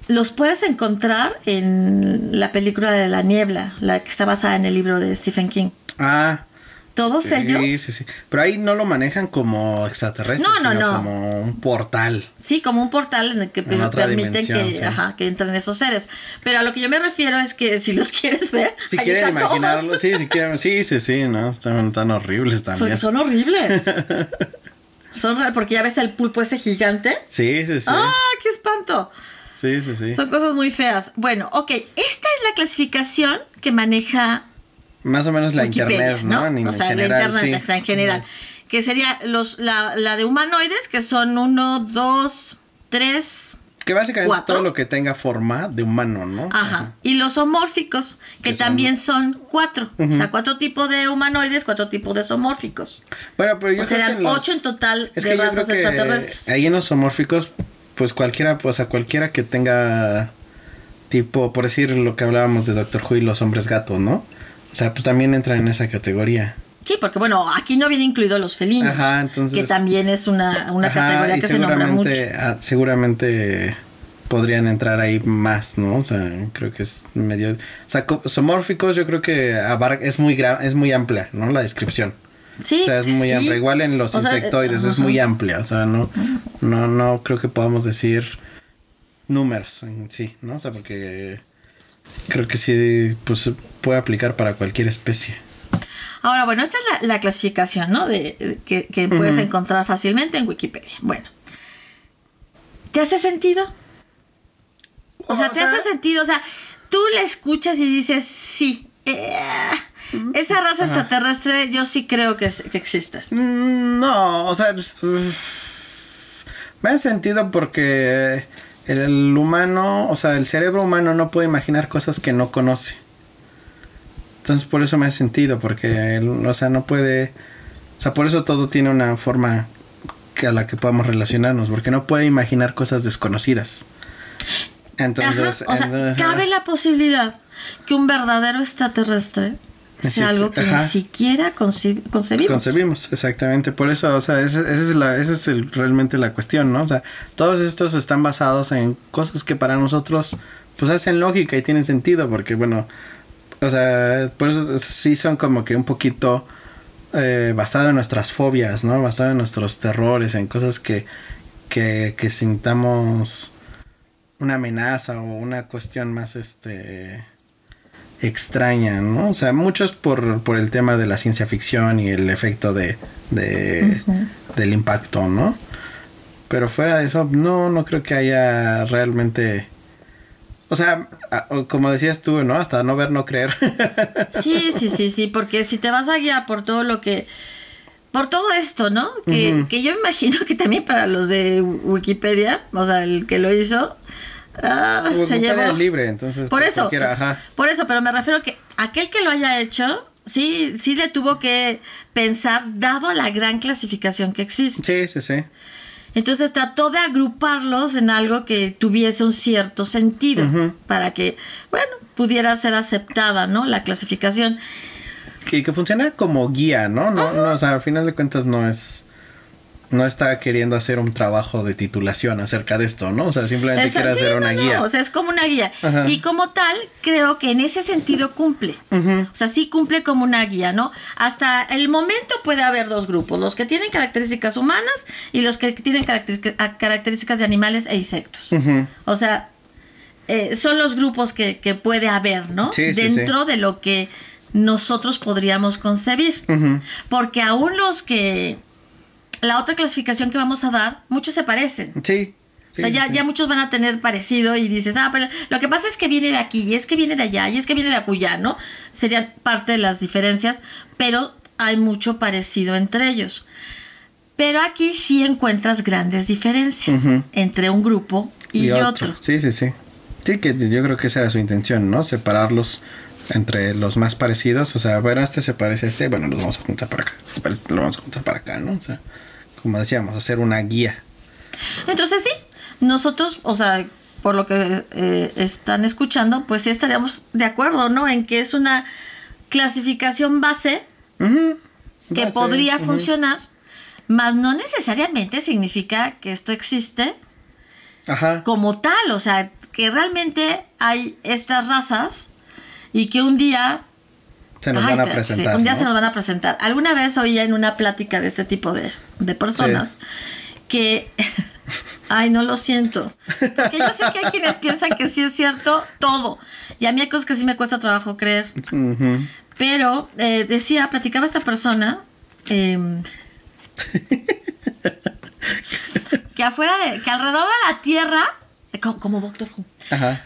los puedes encontrar en la película de La Niebla, la que está basada en el libro de Stephen King. Ah, todos ellos. Sí, sí, sí. Pero ahí no lo manejan como extraterrestres, no, no, sino no. como un portal. Sí, como un portal en el que permiten que, ajá, que entren esos seres. Pero a lo que yo me refiero es que si los quieres ver. Si quieren imaginarlo, sí, si quieren. Sí, sí, sí, ¿no? Están tan horribles también. Porque son horribles. son porque ya ves el pulpo ese gigante. Sí, sí, sí. ¡Ah, qué espanto! Sí, sí, sí. Son cosas muy feas. Bueno, ok, esta es la clasificación que maneja más o menos la internet, ¿no? o sea, la internet en general. Que sería los, la, la, de humanoides, que son uno, dos, tres. Que básicamente es todo lo que tenga forma de humano, ¿no? Ajá. Y los homórficos, que, también son, cuatro. O sea, cuatro tipos de humanoides, cuatro tipos de zoomórficos. Bueno, pero yo o serán ocho en total de razas extraterrestres. Ahí en los zoomórficos, pues cualquiera, pues a cualquiera que tenga tipo, por decir lo que hablábamos de Doctor Who y los hombres gatos, ¿no? O sea, pues también entra en esa categoría. Sí, porque bueno, aquí no viene incluido los felinos. Ajá, entonces. Que también es una, una categoría que se nombra mucho. Seguramente podrían entrar ahí más, ¿no? O sea, creo que es medio. O sea, somórficos, yo creo que es muy, es muy amplia, ¿no? La descripción. Sí. O sea, es muy amplia. Igual en los insectoides, es muy amplia. O sea, no, no, no creo que podamos decir números en sí, ¿no? O sea, porque creo que sí, pues puede aplicar para cualquier especie. Ahora, bueno, esta es la, clasificación, ¿no? De, que, puedes encontrar fácilmente en Wikipedia. Bueno, ¿te hace sentido? O, sea, ¿te hace sentido? O sea, tú la escuchas y dices, sí, eh, esa raza extraterrestre yo sí creo que, que existe. Mm, no, o sea, me hace sentido porque el humano, o sea, el cerebro humano no puede imaginar cosas que no conoce. Entonces por eso me hace sentido, porque, o sea, no puede, o sea, por eso todo tiene una forma que a la que podamos relacionarnos, porque no puede imaginar cosas desconocidas. Entonces, o sea, cabe la posibilidad que un verdadero extraterrestre sea algo que ni siquiera concebimos. Concebimos, exactamente. Por eso, o sea, esa, es, la, esa es el, realmente la cuestión, ¿no? O sea, todos estos están basados en cosas que para nosotros, pues hacen lógica y tienen sentido, porque, bueno, o sea, por eso sí son como que un poquito eh, basado en nuestras fobias, ¿no? Basado en nuestros terrores, en cosas que, que, que sintamos una amenaza o una cuestión más, este extraña, ¿no? O sea, muchos por, por el tema de la ciencia ficción y el efecto de, de del impacto, ¿no? Pero fuera de eso, no, no creo que haya realmente... O sea, como decías tú, ¿no? Hasta no ver, no creer. Sí, sí, sí, sí, porque si te vas a guiar por todo lo que... Por todo esto, ¿no? Que, que yo imagino que también para los de Wikipedia, o sea, el que lo hizo, Ah, se llevó. libre, entonces. Por eso. Por eso, pero me refiero a que aquel que lo haya hecho, sí, sí le tuvo que pensar, dado la gran clasificación que existe. Sí, sí, sí. Entonces trató de agruparlos en algo que tuviese un cierto sentido para que, bueno, pudiera ser aceptada, ¿no? La clasificación. Que, que funcionara como guía, ¿no? No, no, o sea, al final de cuentas no es no está queriendo hacer un trabajo de titulación acerca de esto, ¿no? O sea, simplemente quiere hacer una guía. o sea, es como una guía. Y como tal, creo que en ese sentido cumple. O sea, sí cumple como una guía, ¿no? Hasta el momento puede haber dos grupos, los que tienen características humanas y los que tienen características de animales e insectos. O sea, eh, son los grupos que, puede haber, ¿no? Dentro de lo que nosotros podríamos concebir. Porque aún los que la otra clasificación que vamos a dar, muchos se parecen. Sí. o sea, ya, ya muchos van a tener parecido y dices, ah, pero lo que pasa es que viene de aquí, y es que viene de allá, y es que viene de acullá, ¿no? Serían parte de las diferencias, pero hay mucho parecido entre ellos. Pero aquí sí encuentras grandes diferencias entre un grupo y, otro. Sí, sí, sí. Sí, que yo creo que esa era su intención, ¿no? Separarlos entre los más parecidos. O sea, bueno, este se parece a este, bueno, los vamos a juntar para acá. Este parece, lo vamos a juntar para acá, ¿no? O sea, como decíamos, hacer una guía. Entonces sí, nosotros, o sea, por lo que eh, están escuchando, pues sí estaríamos de acuerdo, ¿no? En que es una clasificación base que podría funcionar, mas no necesariamente significa que esto existe como tal, o sea, que realmente hay estas razas y que un día se nos van a presentar. un día se nos van a presentar. Alguna vez oía en una plática de este tipo de, personas que, ay, no lo siento. Porque yo sé que hay quienes piensan que sí es cierto todo. Y a mí hay cosas que sí me cuesta trabajo creer. Pero eh, decía, platicaba esta persona. Em, que afuera de, que alrededor de la Tierra, como, Doctor Who.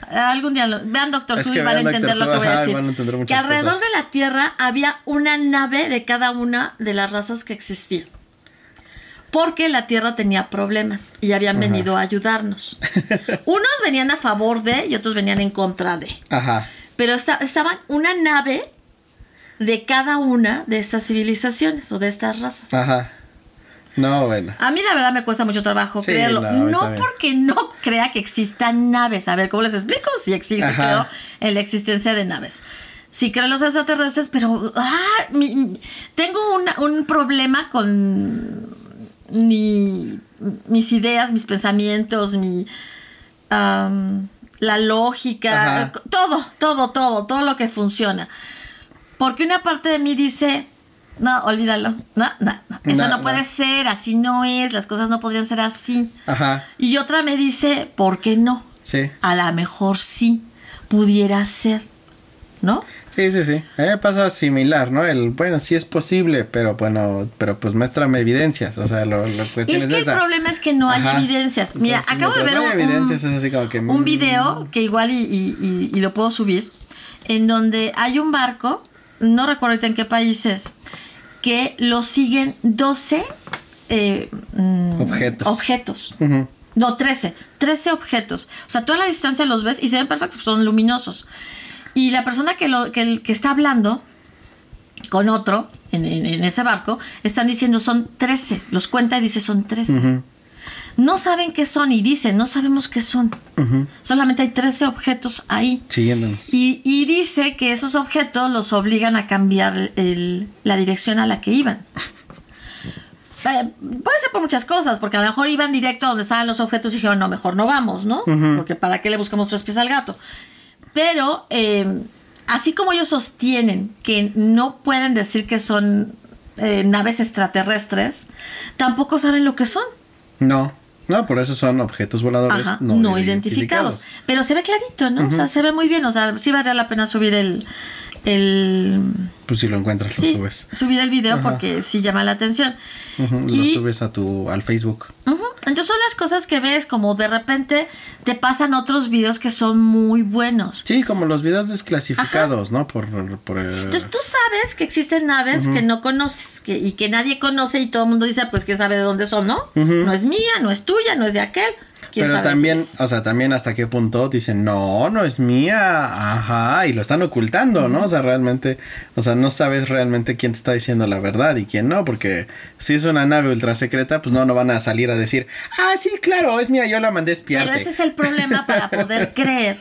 Algún día vean Doctor Who y van a entender lo que voy a decir. que alrededor de la Tierra había una nave de cada una de las razas que existían. Porque la Tierra tenía problemas y habían venido a ayudarnos. Unos venían a favor de y otros venían en contra de. Ajá. Pero estaban estaba una nave de cada una de estas civilizaciones o de estas razas. Ajá. No, bueno. A mí la verdad me cuesta mucho trabajo creerlo. No, porque no crea que existan naves. A ver, ¿cómo les explico? Si existe, creo en la existencia de naves. Sí creo en los extraterrestres, pero ah, tengo un problema con mis ideas, mis pensamientos, mi... la lógica, todo, todo, todo, todo lo que funciona. Porque una parte de mí dice, no, olvídalo. No, no, no. Eso no, puede ser, así no es, las cosas no podrían ser así. Ajá. Y otra me dice, ¿por qué no? Sí. A lo mejor sí pudiera ser, ¿no? Sí, sí, sí. A mí me pasa similar, ¿no? El, bueno, sí es posible, pero bueno, pero pues muéstrame evidencias. O sea, lo, lo cuestión es, que el problema es que no hay evidencias. Mira, acabo de ver un, evidencias, es así como que, un mm. video que igual y, y, y, lo puedo subir, en donde hay un barco, no recuerdo en qué país es, que lo siguen 12 eh, mm, objetos. objetos. No, 13. 13 objetos. O sea, toda la distancia los ves y se ven perfectos, son luminosos. Y la persona que, lo, que, está hablando con otro en, ese barco, están diciendo son 13. Los cuenta y dice son 13 no saben qué son y dicen, no sabemos qué son. Solamente hay 13 objetos ahí. Siguiéndonos. Y, y, dice que esos objetos los obligan a cambiar la dirección a la que iban. Eh, puede ser por muchas cosas, porque a lo mejor iban directo a donde estaban los objetos y dijeron, no, mejor no vamos, ¿no? Porque para qué le buscamos tres pies al gato. Pero, eh, así como ellos sostienen que no pueden decir que son eh, naves extraterrestres, tampoco saben lo que son. No. No, por eso son objetos voladores no, identificados. Pero se ve clarito, ¿no? O sea, se ve muy bien. O sea, sí valdría la pena subir el, el... Pues si lo encuentras, lo subes. Subir el video porque sí llama la atención. Lo subes a tu, al Facebook. Entonces son las cosas que ves, como de repente te pasan otros videos que son muy buenos. Sí, como los videos desclasificados, ¿no? Por, por Entonces tú sabes que existen naves que no conoces que, y que nadie conoce y todo el mundo dice, pues quién sabe de dónde son, ¿no? No es mía, no es tuya, no es de aquel. Pero también, o sea, también hasta qué punto dicen, no, no es mía, ajá, y lo están ocultando, ¿no? O sea, realmente, o sea, no sabes realmente quién te está diciendo la verdad y quién no, porque si es una nave ultra secreta, pues no, no van a salir a decir, ah, sí, claro, es mía, yo la mandé espiarte. Pero ese es el problema para poder creer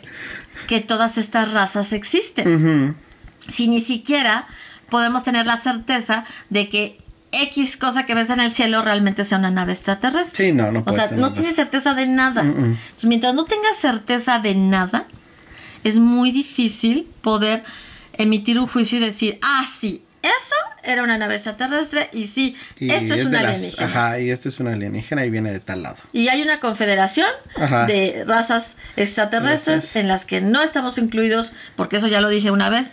que todas estas razas existen. Si ni siquiera podemos tener la certeza de que X cosa que ves en el cielo realmente sea una nave extraterrestre. Sí, no, no O sea, no tienes certeza de nada. mientras no tengas certeza de nada, es muy difícil poder emitir un juicio y decir, ah, sí, eso era una nave extraterrestre y sí, esto es, una alienígena. ajá, y esto es una alienígena y viene de tal lado. Y hay una confederación de razas extraterrestres en las que no estamos incluidos, porque eso ya lo dije una vez,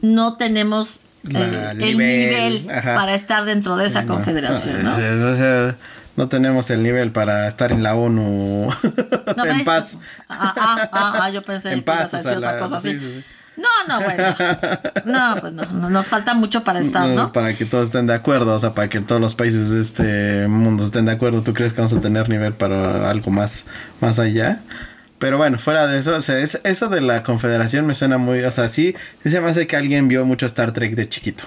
no tenemos el, nivel, para estar dentro de esa confederación, ¿no? no tenemos el nivel para estar en la ONU en paz. Ah, ah, ah, ah, yo pensé en paz, otra cosa así. No, no, bueno. No, pues no, nos falta mucho para estar, ¿no? Para que todos estén de acuerdo, o sea, para que todos los países de este mundo estén de acuerdo. ¿Tú crees que vamos a tener nivel para algo más, más allá? Pero bueno, fuera de eso, o sea, eso de la confederación me suena muy, o sea, sí, sí se me hace que alguien vio mucho Star Trek de chiquito.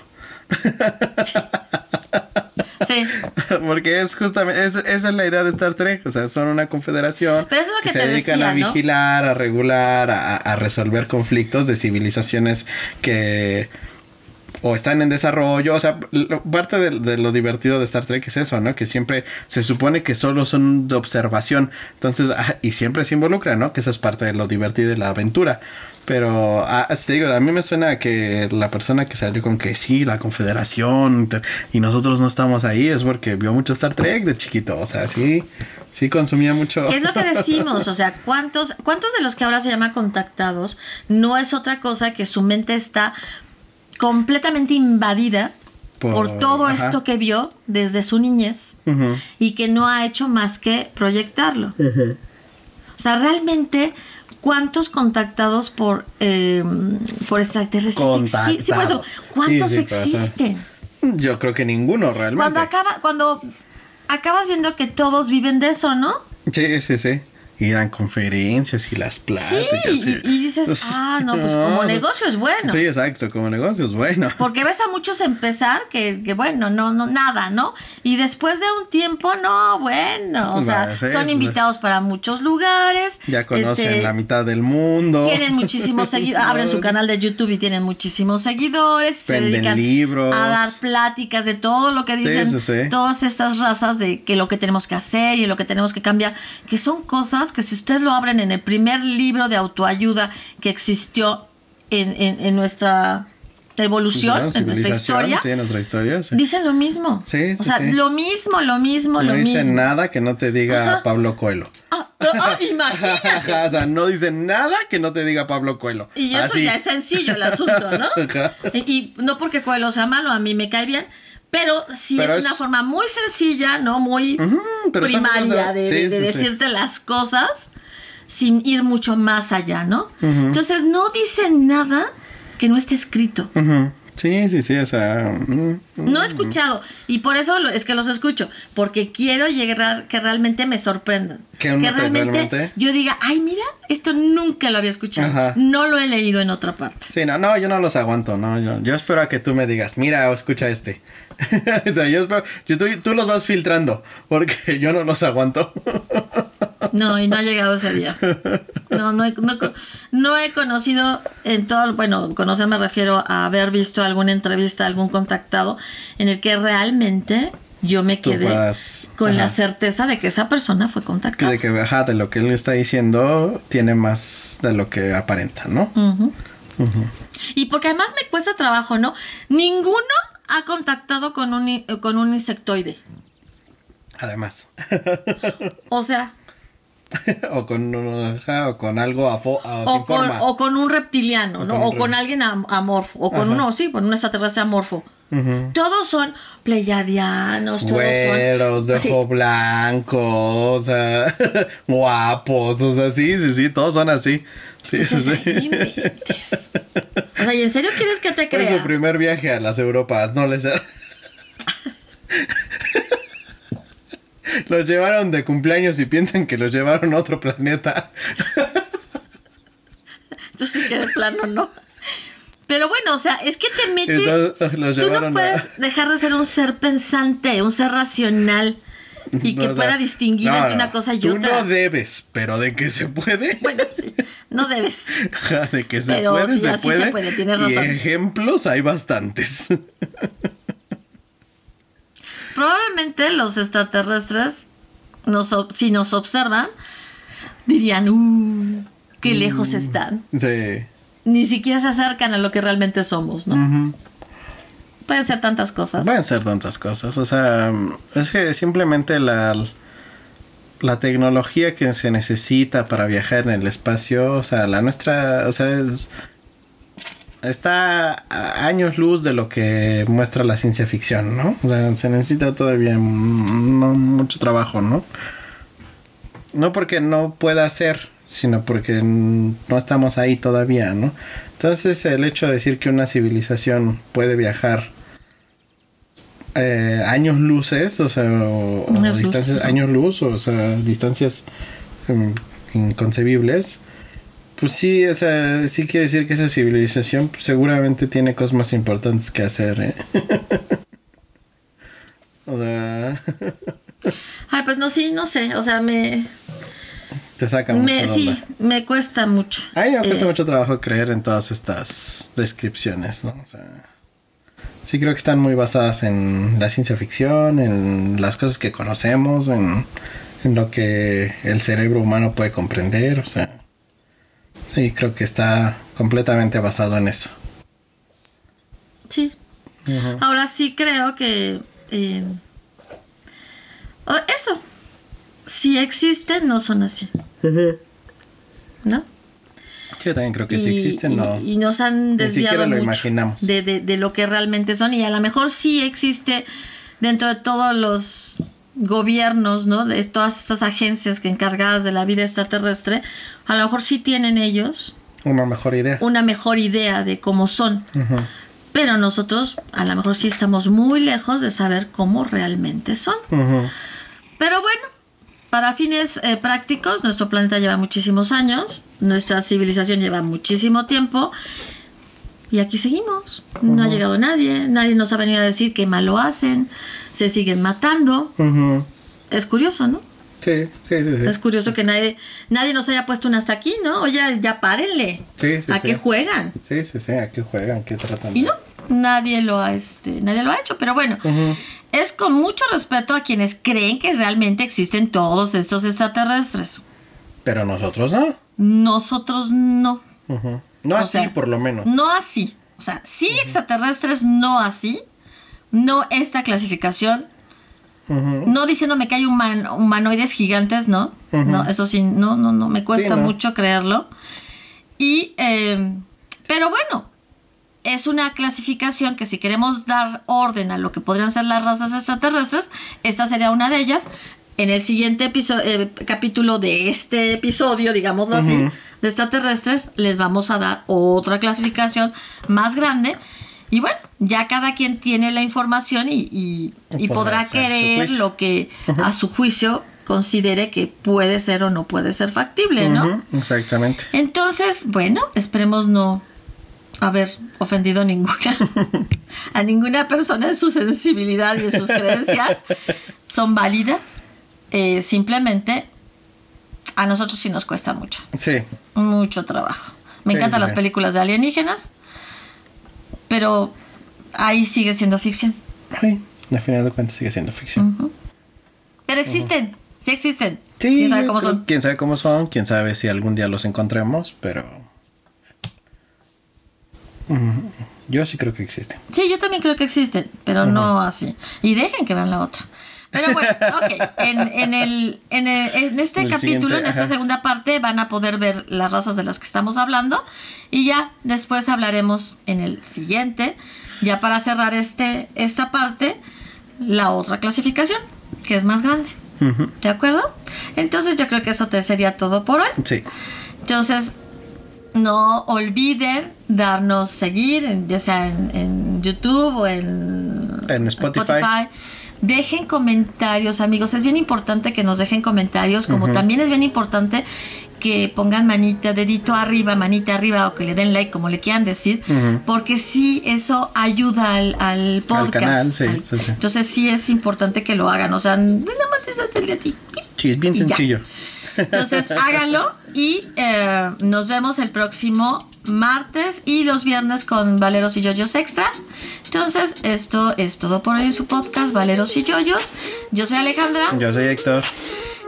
Sí. Porque es justamente, esa es la idea de Star Trek, o sea, son una confederación Pero eso es lo que, se dedican a vigilar, a regular, a, resolver conflictos de civilizaciones que o están en desarrollo, o sea, parte de, lo divertido de Star Trek es eso, ¿no? Que siempre se supone que solo son de observación, entonces, ah, y siempre se involucra, ¿no? Que eso es parte de lo divertido de la aventura. Pero, ah, te digo, a mí me suena que la persona que salió con que sí, la confederación, y nosotros no estamos ahí, es porque vio mucho Star Trek de chiquito, o sea, sí, sí consumía mucho. ¿Qué es lo que decimos? O sea, ¿cuántos, ¿cuántos de los que ahora se llama contactados no es otra cosa que su mente está completamente invadida por, todo esto que vio desde su niñez y que no ha hecho más que proyectarlo? O sea, realmente ¿Cuántos contactados por, eh, por extraterrestres Sí, por eso, ¿cuántos existen? Yo creo que ninguno realmente. Cuando acaba, cuando acabas viendo que todos viven de eso, ¿no? Sí, sí, sí y dan conferencias y las pláticas. Sí, y, dices, ah, no, pues como negocio es bueno. Sí, exacto, como negocio es bueno. Porque ves a muchos empezar que, que bueno, no, no, nada, ¿no? Y después de un tiempo, no, bueno, o sea, son invitados para muchos lugares. Ya conocen este, la mitad del mundo. Tienen muchísimos seguidores, abren su canal de YouTube y tienen muchísimos seguidores. se dedican libros. A dar pláticas de todo lo que dicen todas estas razas de que lo que tenemos que hacer y lo que tenemos que cambiar, que son cosas que si ustedes lo abren en el primer libro de autoayuda que existió en, nuestra evolución, en nuestra historia, sí, en nuestra historia dicen lo mismo. Sí, o sea, lo mismo, lo mismo, no lo mismo. No dicen nada que no te diga Pablo Coelho. Ah, ah, imagínate. o sea, no dicen nada que no te diga Pablo Coelho. Y eso ya es sencillo el asunto, ¿no? y, no porque Coelho sea malo, a mí me cae bien, pero sí es, una forma muy sencilla, ¿no? Muy primaria de, decirte las cosas sin ir mucho más allá, ¿no? Entonces no dicen nada que no esté escrito. Sí, sí, sí, o sea... Mm, no he escuchado y por eso es que los escucho, porque quiero llegar que realmente me sorprendan. Que, realmente, yo diga, ay, mira, esto nunca lo había escuchado, no lo he leído en otra parte. Sí, no, no, yo no los aguanto, no, yo, yo espero a que tú me digas, mira, escucha este. o sea, yo espero, tú, tú los vas filtrando, porque yo no los aguanto. No, y no ha llegado ese día. No, no he, no, he conocido en todo, bueno, conocer me refiero a haber visto alguna entrevista, algún contactado, en el que realmente yo me quedé con la certeza de que esa persona fue contactada. De que, ajá, de lo que él está diciendo, tiene más de lo que aparenta, ¿no? Y porque además me cuesta trabajo, ¿no? Ninguno ha contactado con un, con un insectoide. Además. o sea, o con o con algo afo, o, con, o con un reptiliano, ¿no? O con, alguien amorfo, o con uno, sí, con un extraterrestre amorfo. Todos son pleyadianos, todos Güeros, de ojo blanco, o sea, guapos, o sea, sí, sí, sí, todos son así. Sí, sí, sí. O sea, ¿y en serio quieres que te crea? Su primer viaje a las Europas, no les... los llevaron de cumpleaños y piensan que los llevaron a otro planeta. Entonces, que de plano no. Pero bueno, o sea, es que te metes. Tú no puedes dejar de ser un ser pensante, un ser racional. Y que pueda distinguir entre una cosa y otra. Tú no debes, pero de que se puede. Bueno, sí, no debes. de que se puede, se, puede. se puede. Tienes razón. Y ejemplos hay bastantes. Probablemente los extraterrestres, si nos observan, dirían, ¡uh! ¡Qué mm, lejos están! Sí. Ni siquiera se acercan a lo que realmente somos, ¿no? Pueden ser tantas cosas. Pueden ser tantas cosas. O sea, es que simplemente la, la tecnología que se necesita para viajar en el espacio, o sea, la nuestra, o sea, es, está a años luz de lo que muestra la ciencia ficción, ¿no? O sea, se necesita todavía mucho trabajo, ¿no? No porque no pueda ser, sino porque no estamos ahí todavía, ¿no? Entonces el hecho de decir que una civilización puede viajar eh, años luces, o sea, o, distancias, años luz, o sea, distancias em, inconcebibles, pues sí, o sea, sí quiere decir que esa civilización pues, seguramente tiene cosas más importantes que hacer, ¿eh? o sea... Ay, pues no, sí, no sé, o sea, me... Te saca mucho. Me, sí, me cuesta mucho. A mí me cuesta eh, mucho trabajo creer en todas estas descripciones, ¿no? O sea... Sí creo que están muy basadas en la ciencia ficción, en las cosas que conocemos, en, en lo que el cerebro humano puede comprender, o sea... Sí, creo que está completamente basado en eso. Sí. Ahora sí creo que... Eh, eso. Si existen, no son así. ¿No? Yo también creo que si existen, no. Y, nos han desviado mucho De, de, lo que realmente son. Y a lo mejor sí existe dentro de todos los gobiernos, ¿no? De todas estas agencias que encargadas de la vida extraterrestre, a lo mejor sí tienen ellos una mejor idea. Una mejor idea de cómo son. Pero nosotros a lo mejor sí estamos muy lejos de saber cómo realmente son. Pero bueno, para fines eh, prácticos, nuestro planeta lleva muchísimos años, nuestra civilización lleva muchísimo tiempo y aquí seguimos. No ha llegado nadie, nadie nos ha venido a decir qué mal lo hacen, se siguen matando. Es curioso, ¿no? Sí, sí, sí, Es curioso que nadie, nadie nos haya puesto un hasta aquí, ¿no? Oye, ya párenle. Sí, sí, ¿A qué juegan? Sí, sí, sí, ¿a qué juegan? ¿Qué tratan? Y no, nadie lo ha, este, nadie lo ha hecho, pero bueno, es con mucho respeto a quienes creen que realmente existen todos estos extraterrestres. Pero nosotros no. Nosotros no. No así, por lo menos. No así. O sea, sí extraterrestres, no así. No esta clasificación. No diciéndome que hay humanoides gigantes, ¿no? No, eso sí, no, no, no, me cuesta mucho creerlo. Y, eh, pero bueno, es una clasificación que si queremos dar orden a lo que podrían ser las razas extraterrestres, esta sería una de ellas. En el siguiente eh, capítulo de este episodio, digámoslo así, de extraterrestres, les vamos a dar otra clasificación más grande. Y bueno, ya cada quien tiene la información y, podrá querer lo que a su juicio considere que puede ser o no puede ser factible, ¿no? Exactamente. Entonces, bueno, esperemos no haber ofendido ninguna a ninguna persona en su sensibilidad y en sus creencias son válidas eh, simplemente a nosotros sí nos cuesta mucho. Sí. Mucho trabajo. Me encantan las películas de alienígenas pero ahí sigue siendo ficción. Sí al final de cuentas sigue siendo ficción. Pero existen sí existen. Sí quién sabe cómo son quién sabe cómo son quién sabe si algún día los encontremos pero yo sí creo que existen. Sí, yo también creo que existen, pero no así. Y dejen que vean la otra. Pero bueno, ok. En, el, en, este capítulo, en esta segunda parte, van a poder ver las razas de las que estamos hablando. Y ya después hablaremos en el siguiente, ya para cerrar este, esta parte, la otra clasificación, que es más grande. ¿De acuerdo? Entonces yo creo que eso te sería todo por hoy. Sí. Entonces, no olviden darnos seguir, ya sea en, YouTube o en, Spotify. Dejen comentarios, amigos. Es bien importante que nos dejen comentarios, como también es bien importante que pongan manita, dedito arriba, manita arriba o que le den like, como le quieran decir, porque sí, eso ayuda al, podcast. Entonces sí es importante que lo hagan. O sea, nada más es hacerle a ti. Sí, es bien sencillo. Entonces háganlo y eh, nos vemos el próximo martes y los viernes con Valeros y Yoyos Extra. Entonces esto es todo por hoy en su podcast Valeros y Yoyos. Yo soy Alejandra. Yo soy Héctor.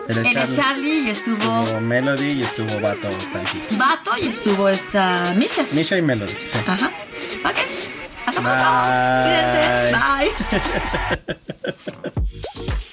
Él es, Charlie. y estuvo... estuvo... Melody y estuvo Bato tantito. Bato y estuvo esta Misha. Misha y Melody, sí. Ajá. Ok. Hasta pronto. Cuídense. Bye.